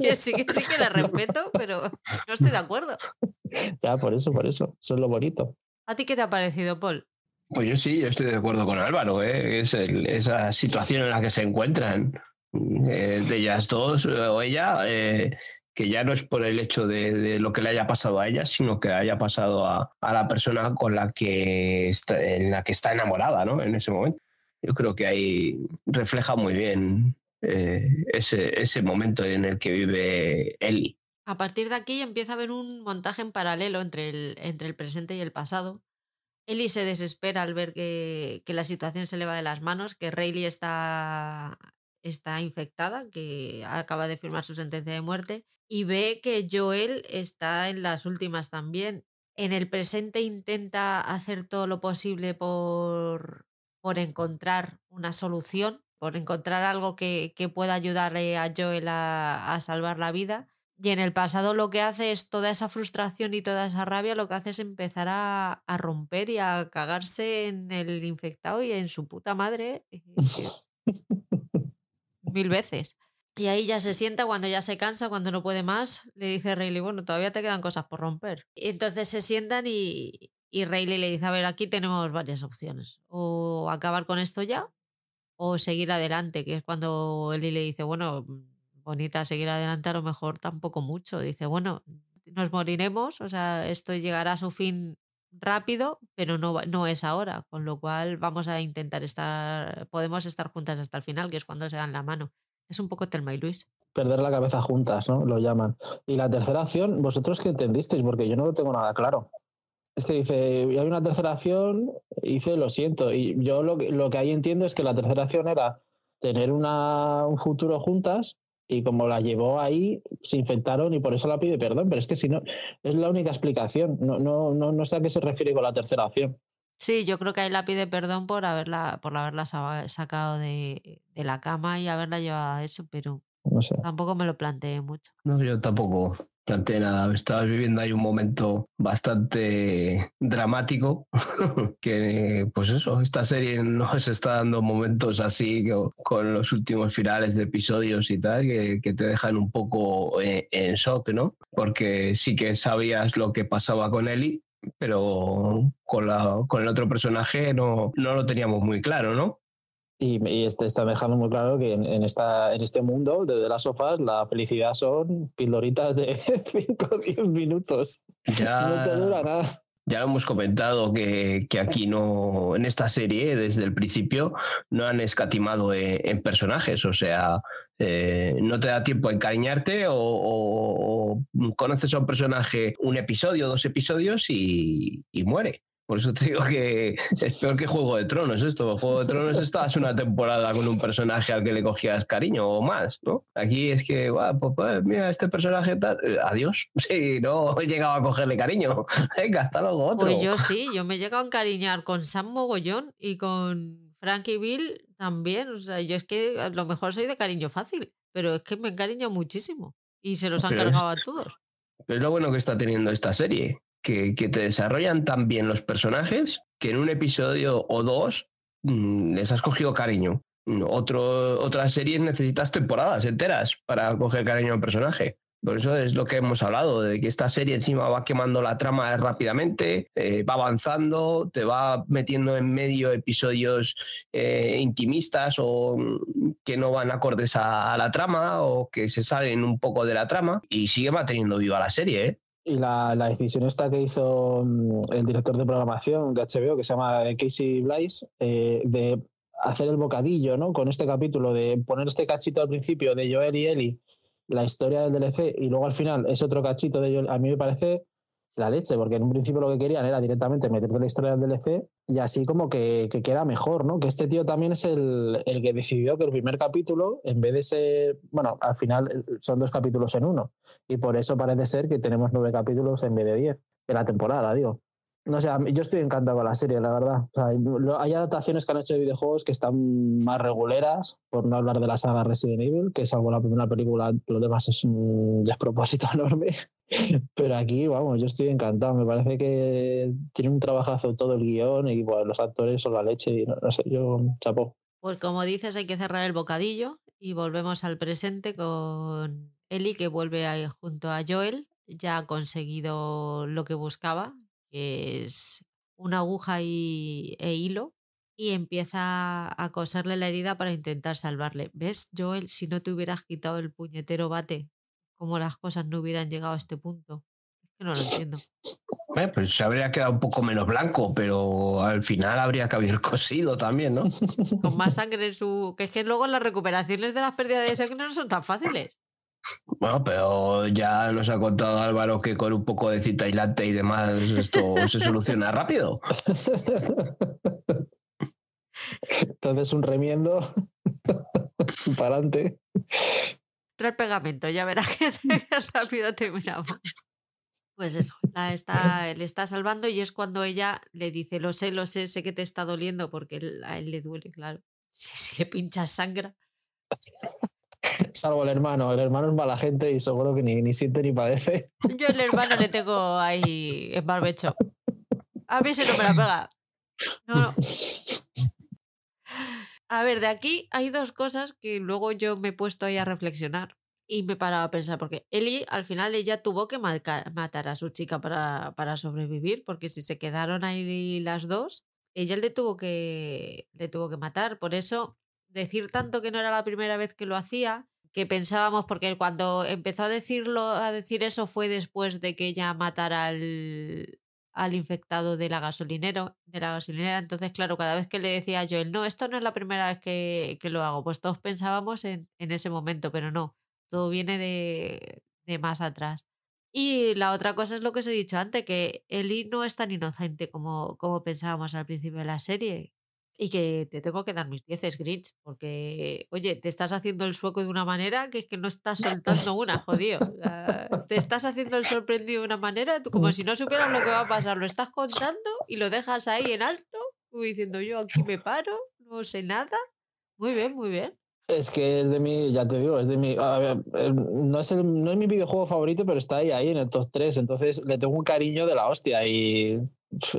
Que sí, que sí que la respeto, pero no estoy de acuerdo. Ya, por eso, por eso. Eso es lo bonito. ¿A ti qué te ha parecido, Paul? Pues yo sí, yo estoy de acuerdo con Álvaro, ¿eh? es esa situación en la que se encuentran eh, de ellas dos o ella, eh, que ya no es por el hecho de, lo que le haya pasado a ella, sino que haya pasado a, la persona con la que está, en la que está enamorada, ¿no? En ese momento. Yo creo que ahí refleja muy bien eh, ese, ese momento en el que vive Ellie. A partir de aquí empieza a haber un montaje en paralelo entre el, entre el presente y el pasado. Ellie se desespera al ver que, que, la situación se le va de las manos, que Rayleigh está está infectada, que acaba de firmar su sentencia de muerte, y ve que Joel está en las últimas también. En el presente intenta hacer todo lo posible por, por encontrar una solución, por encontrar algo que, que pueda ayudarle a Joel a, a salvar la vida. Y en el pasado lo que hace es toda esa frustración y toda esa rabia, lo que hace es empezar a, a romper y a cagarse en el infectado y en su puta madre. mil veces. Y ahí ya se sienta cuando ya se cansa, cuando no puede más, le dice Rayleigh, bueno, todavía te quedan cosas por romper. Entonces se sientan y, y Rayleigh le dice, a ver, aquí tenemos varias opciones. O acabar con esto ya, o seguir adelante, que es cuando Eli le dice, bueno, bonita, seguir adelante a lo mejor tampoco mucho. Dice, bueno, nos moriremos, o sea, esto llegará a su fin rápido, pero no, no es ahora, con lo cual vamos a intentar estar, podemos estar juntas hasta el final, que es cuando se dan la mano. Es un poco Telma y Luis. Perder la cabeza juntas, ¿no? Lo llaman. Y la tercera acción, vosotros qué entendisteis, porque yo no lo tengo nada claro. Es que dice, hay una tercera acción, dice, lo siento. Y yo lo, lo que ahí entiendo es que la tercera acción era tener un futuro juntas y como la llevó ahí, se infectaron y por eso la pide perdón. Pero es que si no, es la única explicación. No, no, no, no sé a qué se refiere con la tercera opción. Sí, yo creo que ahí la pide perdón por haberla, por haberla sacado de, de la cama y haberla llevado a eso, pero no sé. tampoco me lo planteé mucho. No, yo tampoco planteé nada. Estabas viviendo ahí un momento bastante dramático, que pues eso, esta serie nos está dando momentos así con los últimos finales de episodios y tal, que, te dejan un poco en, en shock, ¿no? Porque sí que sabías lo que pasaba con Ellie, pero con, la, con el otro personaje no, no lo teníamos muy claro, ¿no? Y, este está dejando muy claro que en, esta, en este mundo de, las sofás la felicidad son pildoritas de 5 o 10 minutos. Ya, no te dura nada. Ya hemos comentado que, que, aquí no, en esta serie, desde el principio, no han escatimado en, personajes. O sea, eh, no te da tiempo a encariñarte o, o, conoces a un personaje un episodio, dos episodios y, y muere. Por eso te digo que es peor que Juego de Tronos esto. Juego de Tronos estás una temporada con un personaje al que le cogías cariño o más, ¿no? Aquí es que, pues, pues, mira, este personaje tal, eh, adiós. Sí, no he llegado a cogerle cariño. Venga, hasta luego otro. Pues yo sí, yo me he llegado a encariñar con Sam Mogollón y con Frankie Bill también. O sea, yo es que a lo mejor soy de cariño fácil, pero es que me encariño muchísimo. Y se los han cargado a todos. Pero es lo bueno que está teniendo esta serie, que, te desarrollan tan bien los personajes que en un episodio o dos mm, les has cogido cariño. Otro, otras series necesitas temporadas enteras para coger cariño al personaje. Por eso es lo que hemos hablado, de que esta serie encima va quemando la trama rápidamente, eh, va avanzando, te va metiendo en medio episodios eh, intimistas o mm, que no van acordes a, la trama o que se salen un poco de la trama y sigue manteniendo viva la serie. ¿eh? Y la, decisión esta que hizo mm, el director de programación de HBO, que se llama Casey Blyce, de hacer el bocadillo, ¿no? Con este capítulo, de poner este cachito al principio de Joel y Ellie la historia del DLC y luego al final es otro cachito de ellos, a mí me parece la leche, porque en un principio lo que querían era directamente meterte la historia del DLC y así como que, queda mejor, ¿no? Que este tío también es el, el, que decidió que el primer capítulo, en vez de ser, bueno, al final eh, son dos capítulos en uno y por eso parece ser que tenemos nueve capítulos en vez de diez de la temporada, digo. No sé, yo estoy encantado con la serie, la verdad. hay adaptaciones que han hecho de videojuegos que están más reguleras, por no hablar de la saga Resident Evil, que salvo la primera película, lo demás es un despropósito enorme. Pero aquí, vamos, yo estoy encantado. Me parece que tiene un trabajazo todo el guion y bueno, los actores son la leche y no, sé, yo chapo. Pues como dices, hay que cerrar el bocadillo y volvemos al presente con Ellie que vuelve ahí junto a Joel. Ya ha conseguido lo que buscaba, que es una aguja y, e hilo, y empieza a coserle la herida para intentar salvarle. ¿Ves, Joel? Si no te hubieras quitado el puñetero bate, como las cosas no hubieran llegado a este punto. Es que no lo entiendo. pues se habría quedado un poco menos blanco, pero al final habría que haber cosido también, ¿no? Con más sangre en su. Que es que luego las recuperaciones de las pérdidas de sangre no son tan fáciles. Bueno, pero ya nos ha contado Álvaro que con un poco de cita aislante y demás esto se soluciona rápido. Entonces un remiendo para adelante. Tres pegamento, ya verás que rápido terminamos. Pues eso, la está, le está salvando y es cuando ella le dice, lo sé, lo sé, sé que te está doliendo porque a él le duele, claro. Si, si le pinchas sangre. Salvo el hermano. El hermano es mala gente y seguro que ni, ni siente ni padece. Yo el hermano le tengo ahí en barbecho. A mí se no me la pega. No, no. A ver, de aquí hay dos cosas que luego yo me he puesto ahí a reflexionar y me he parado a pensar, porque Eli al final ella tuvo que matar a su chica para, para sobrevivir, porque si se quedaron ahí las dos, ella le tuvo que, le tuvo que matar. Por eso decir tanto que no era la primera vez que lo hacía, que pensábamos, porque cuando empezó a decirlo, a decir eso fue después de que ella matara al, al infectado de la gasolinera, de la gasolinera. Entonces, claro, cada vez que le decía Joel, no, esto no es la primera vez que, que lo hago, pues todos pensábamos en, en, ese momento, pero no, todo viene de, de más atrás. Y la otra cosa es lo que os he dicho antes, que Eli no es tan inocente como, como pensábamos al principio de la serie y que te tengo que dar mis dieces, Grinch, porque, oye, te estás haciendo el sueco de una manera que es que no estás soltando una, jodido. te estás haciendo el sorprendido de una manera, como mm. si no supieras lo que va a pasar, lo estás contando y lo dejas ahí en alto, diciendo yo aquí me paro, no sé nada. Muy bien, muy bien. Es que es de mi, ya te digo, es de mi. Eh, no, es no es mi videojuego favorito, pero está ahí, ahí en el top 3. Entonces le tengo un cariño de la hostia. Y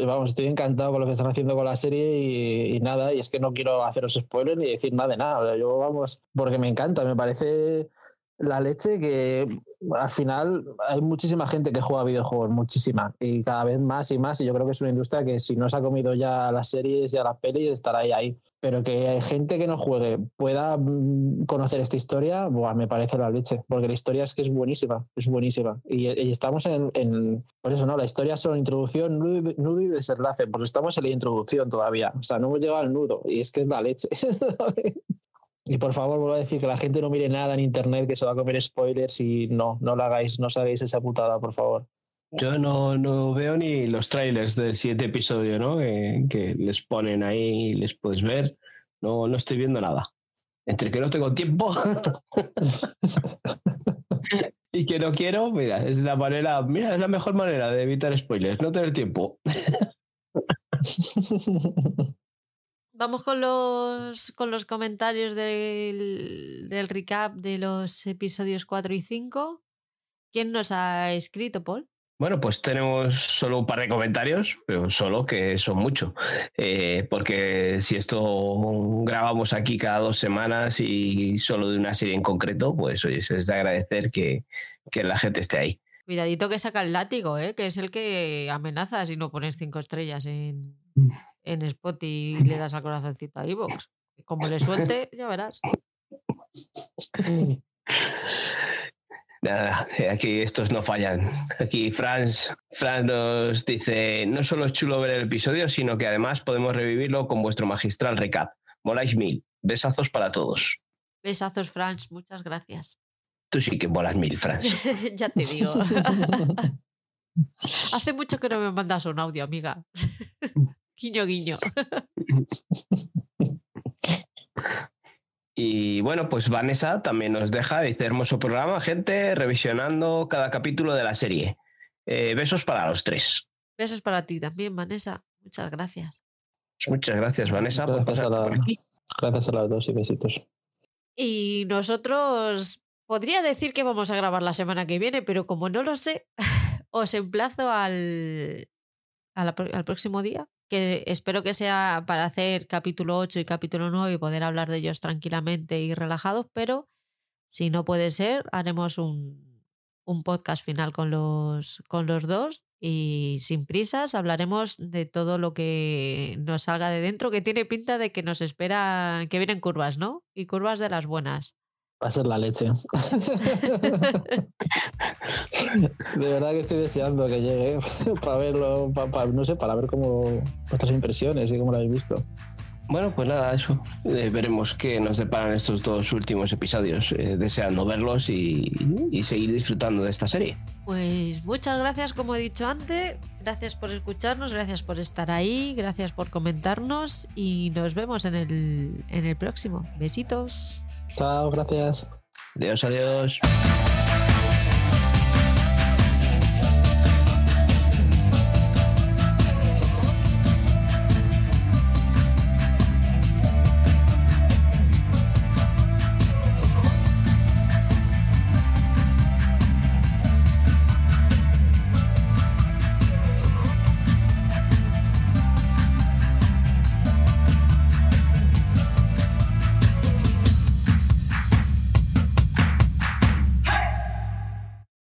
vamos, estoy encantado con lo que están haciendo con la serie y, nada, y es que no quiero haceros spoilers ni decir nada de nada. Yo, vamos, porque me encanta, me parece la leche que al final hay muchísima gente que juega videojuegos, muchísima, y cada vez más y más, y yo creo que es una industria que si no se ha comido ya las series y a las pelis, estará ahí ahí pero que hay gente que no juegue pueda mm, conocer esta historia, me parece la leche, porque la historia es que es buenísima, es buenísima. Y, estamos en, en, por eso, ¿no? La historia es solo introducción, nudo, y desenlace, porque estamos en la introducción todavía, o sea, no hemos llegado al nudo, y es que es la leche. y por favor, vuelvo a decir que la gente no mire nada en internet, que se va a comer spoilers y no, no lo hagáis, no os hagáis esa putada, por favor. Yo no, no, veo ni los trailers del siguiente episodio, ¿no? Que, les ponen ahí y les puedes ver. No, no estoy viendo nada. Entre que no tengo tiempo y que no quiero, mira, es la manera, mira, es la mejor manera de evitar spoilers, no tener tiempo. Vamos con los, con los comentarios del, del recap de los episodios 4 y 5. ¿Quién nos ha escrito, Paul? Bueno, pues tenemos solo un par de comentarios, pero solo que son mucho. Eh, porque si esto grabamos aquí cada dos semanas y solo de una serie en concreto, pues oye, es de agradecer que, que la gente esté ahí. Cuidadito que saca el látigo, ¿eh? que es el que amenaza si no pones cinco estrellas en, en Spot y le das al corazoncito a Evox. Como le suelte, ya verás. Nada, eh, aquí estos no fallan. Aquí Franz, Franz nos dice, no solo es chulo ver el episodio, sino que además podemos revivirlo con vuestro magistral recap. Moláis mil. Besazos para todos. Besazos, Franz. Muchas gracias. Tú sí que molas mil, Franz. ya te digo. Hace mucho que no me mandas un audio, amiga. guiño, guiño. Y bueno, pues Vanessa también nos deja, dice hermoso programa, gente, revisionando cada capítulo de la serie. Eh, besos para los tres. Besos para ti también, Vanessa. Muchas gracias. Muchas gracias, Vanessa. Gracias, a, gracias a las dos y besitos. Y nosotros podría decir que vamos a grabar la semana que viene, pero como no lo sé, os emplazo al, al próximo día que espero que sea para hacer capítulo 8 y capítulo 9 y poder hablar de ellos tranquilamente y relajados, pero si no puede ser, haremos un, un podcast final con los, con los dos y sin prisas hablaremos de todo lo que nos salga de dentro, que tiene pinta de que nos espera, que vienen curvas, ¿no? Y curvas de las buenas. Va a ser la leche. de verdad que estoy deseando que llegue para verlo, para, no sé, para ver cómo vuestras impresiones y cómo lo habéis visto. Bueno, pues nada, eso. Eh, veremos qué nos deparan estos dos últimos episodios, eh, deseando verlos y, y, seguir disfrutando de esta serie. Pues muchas gracias, como he dicho antes. Gracias por escucharnos, gracias por estar ahí, gracias por comentarnos y nos vemos en el, en el próximo. Besitos. Chao, gracias. Adiós, adiós.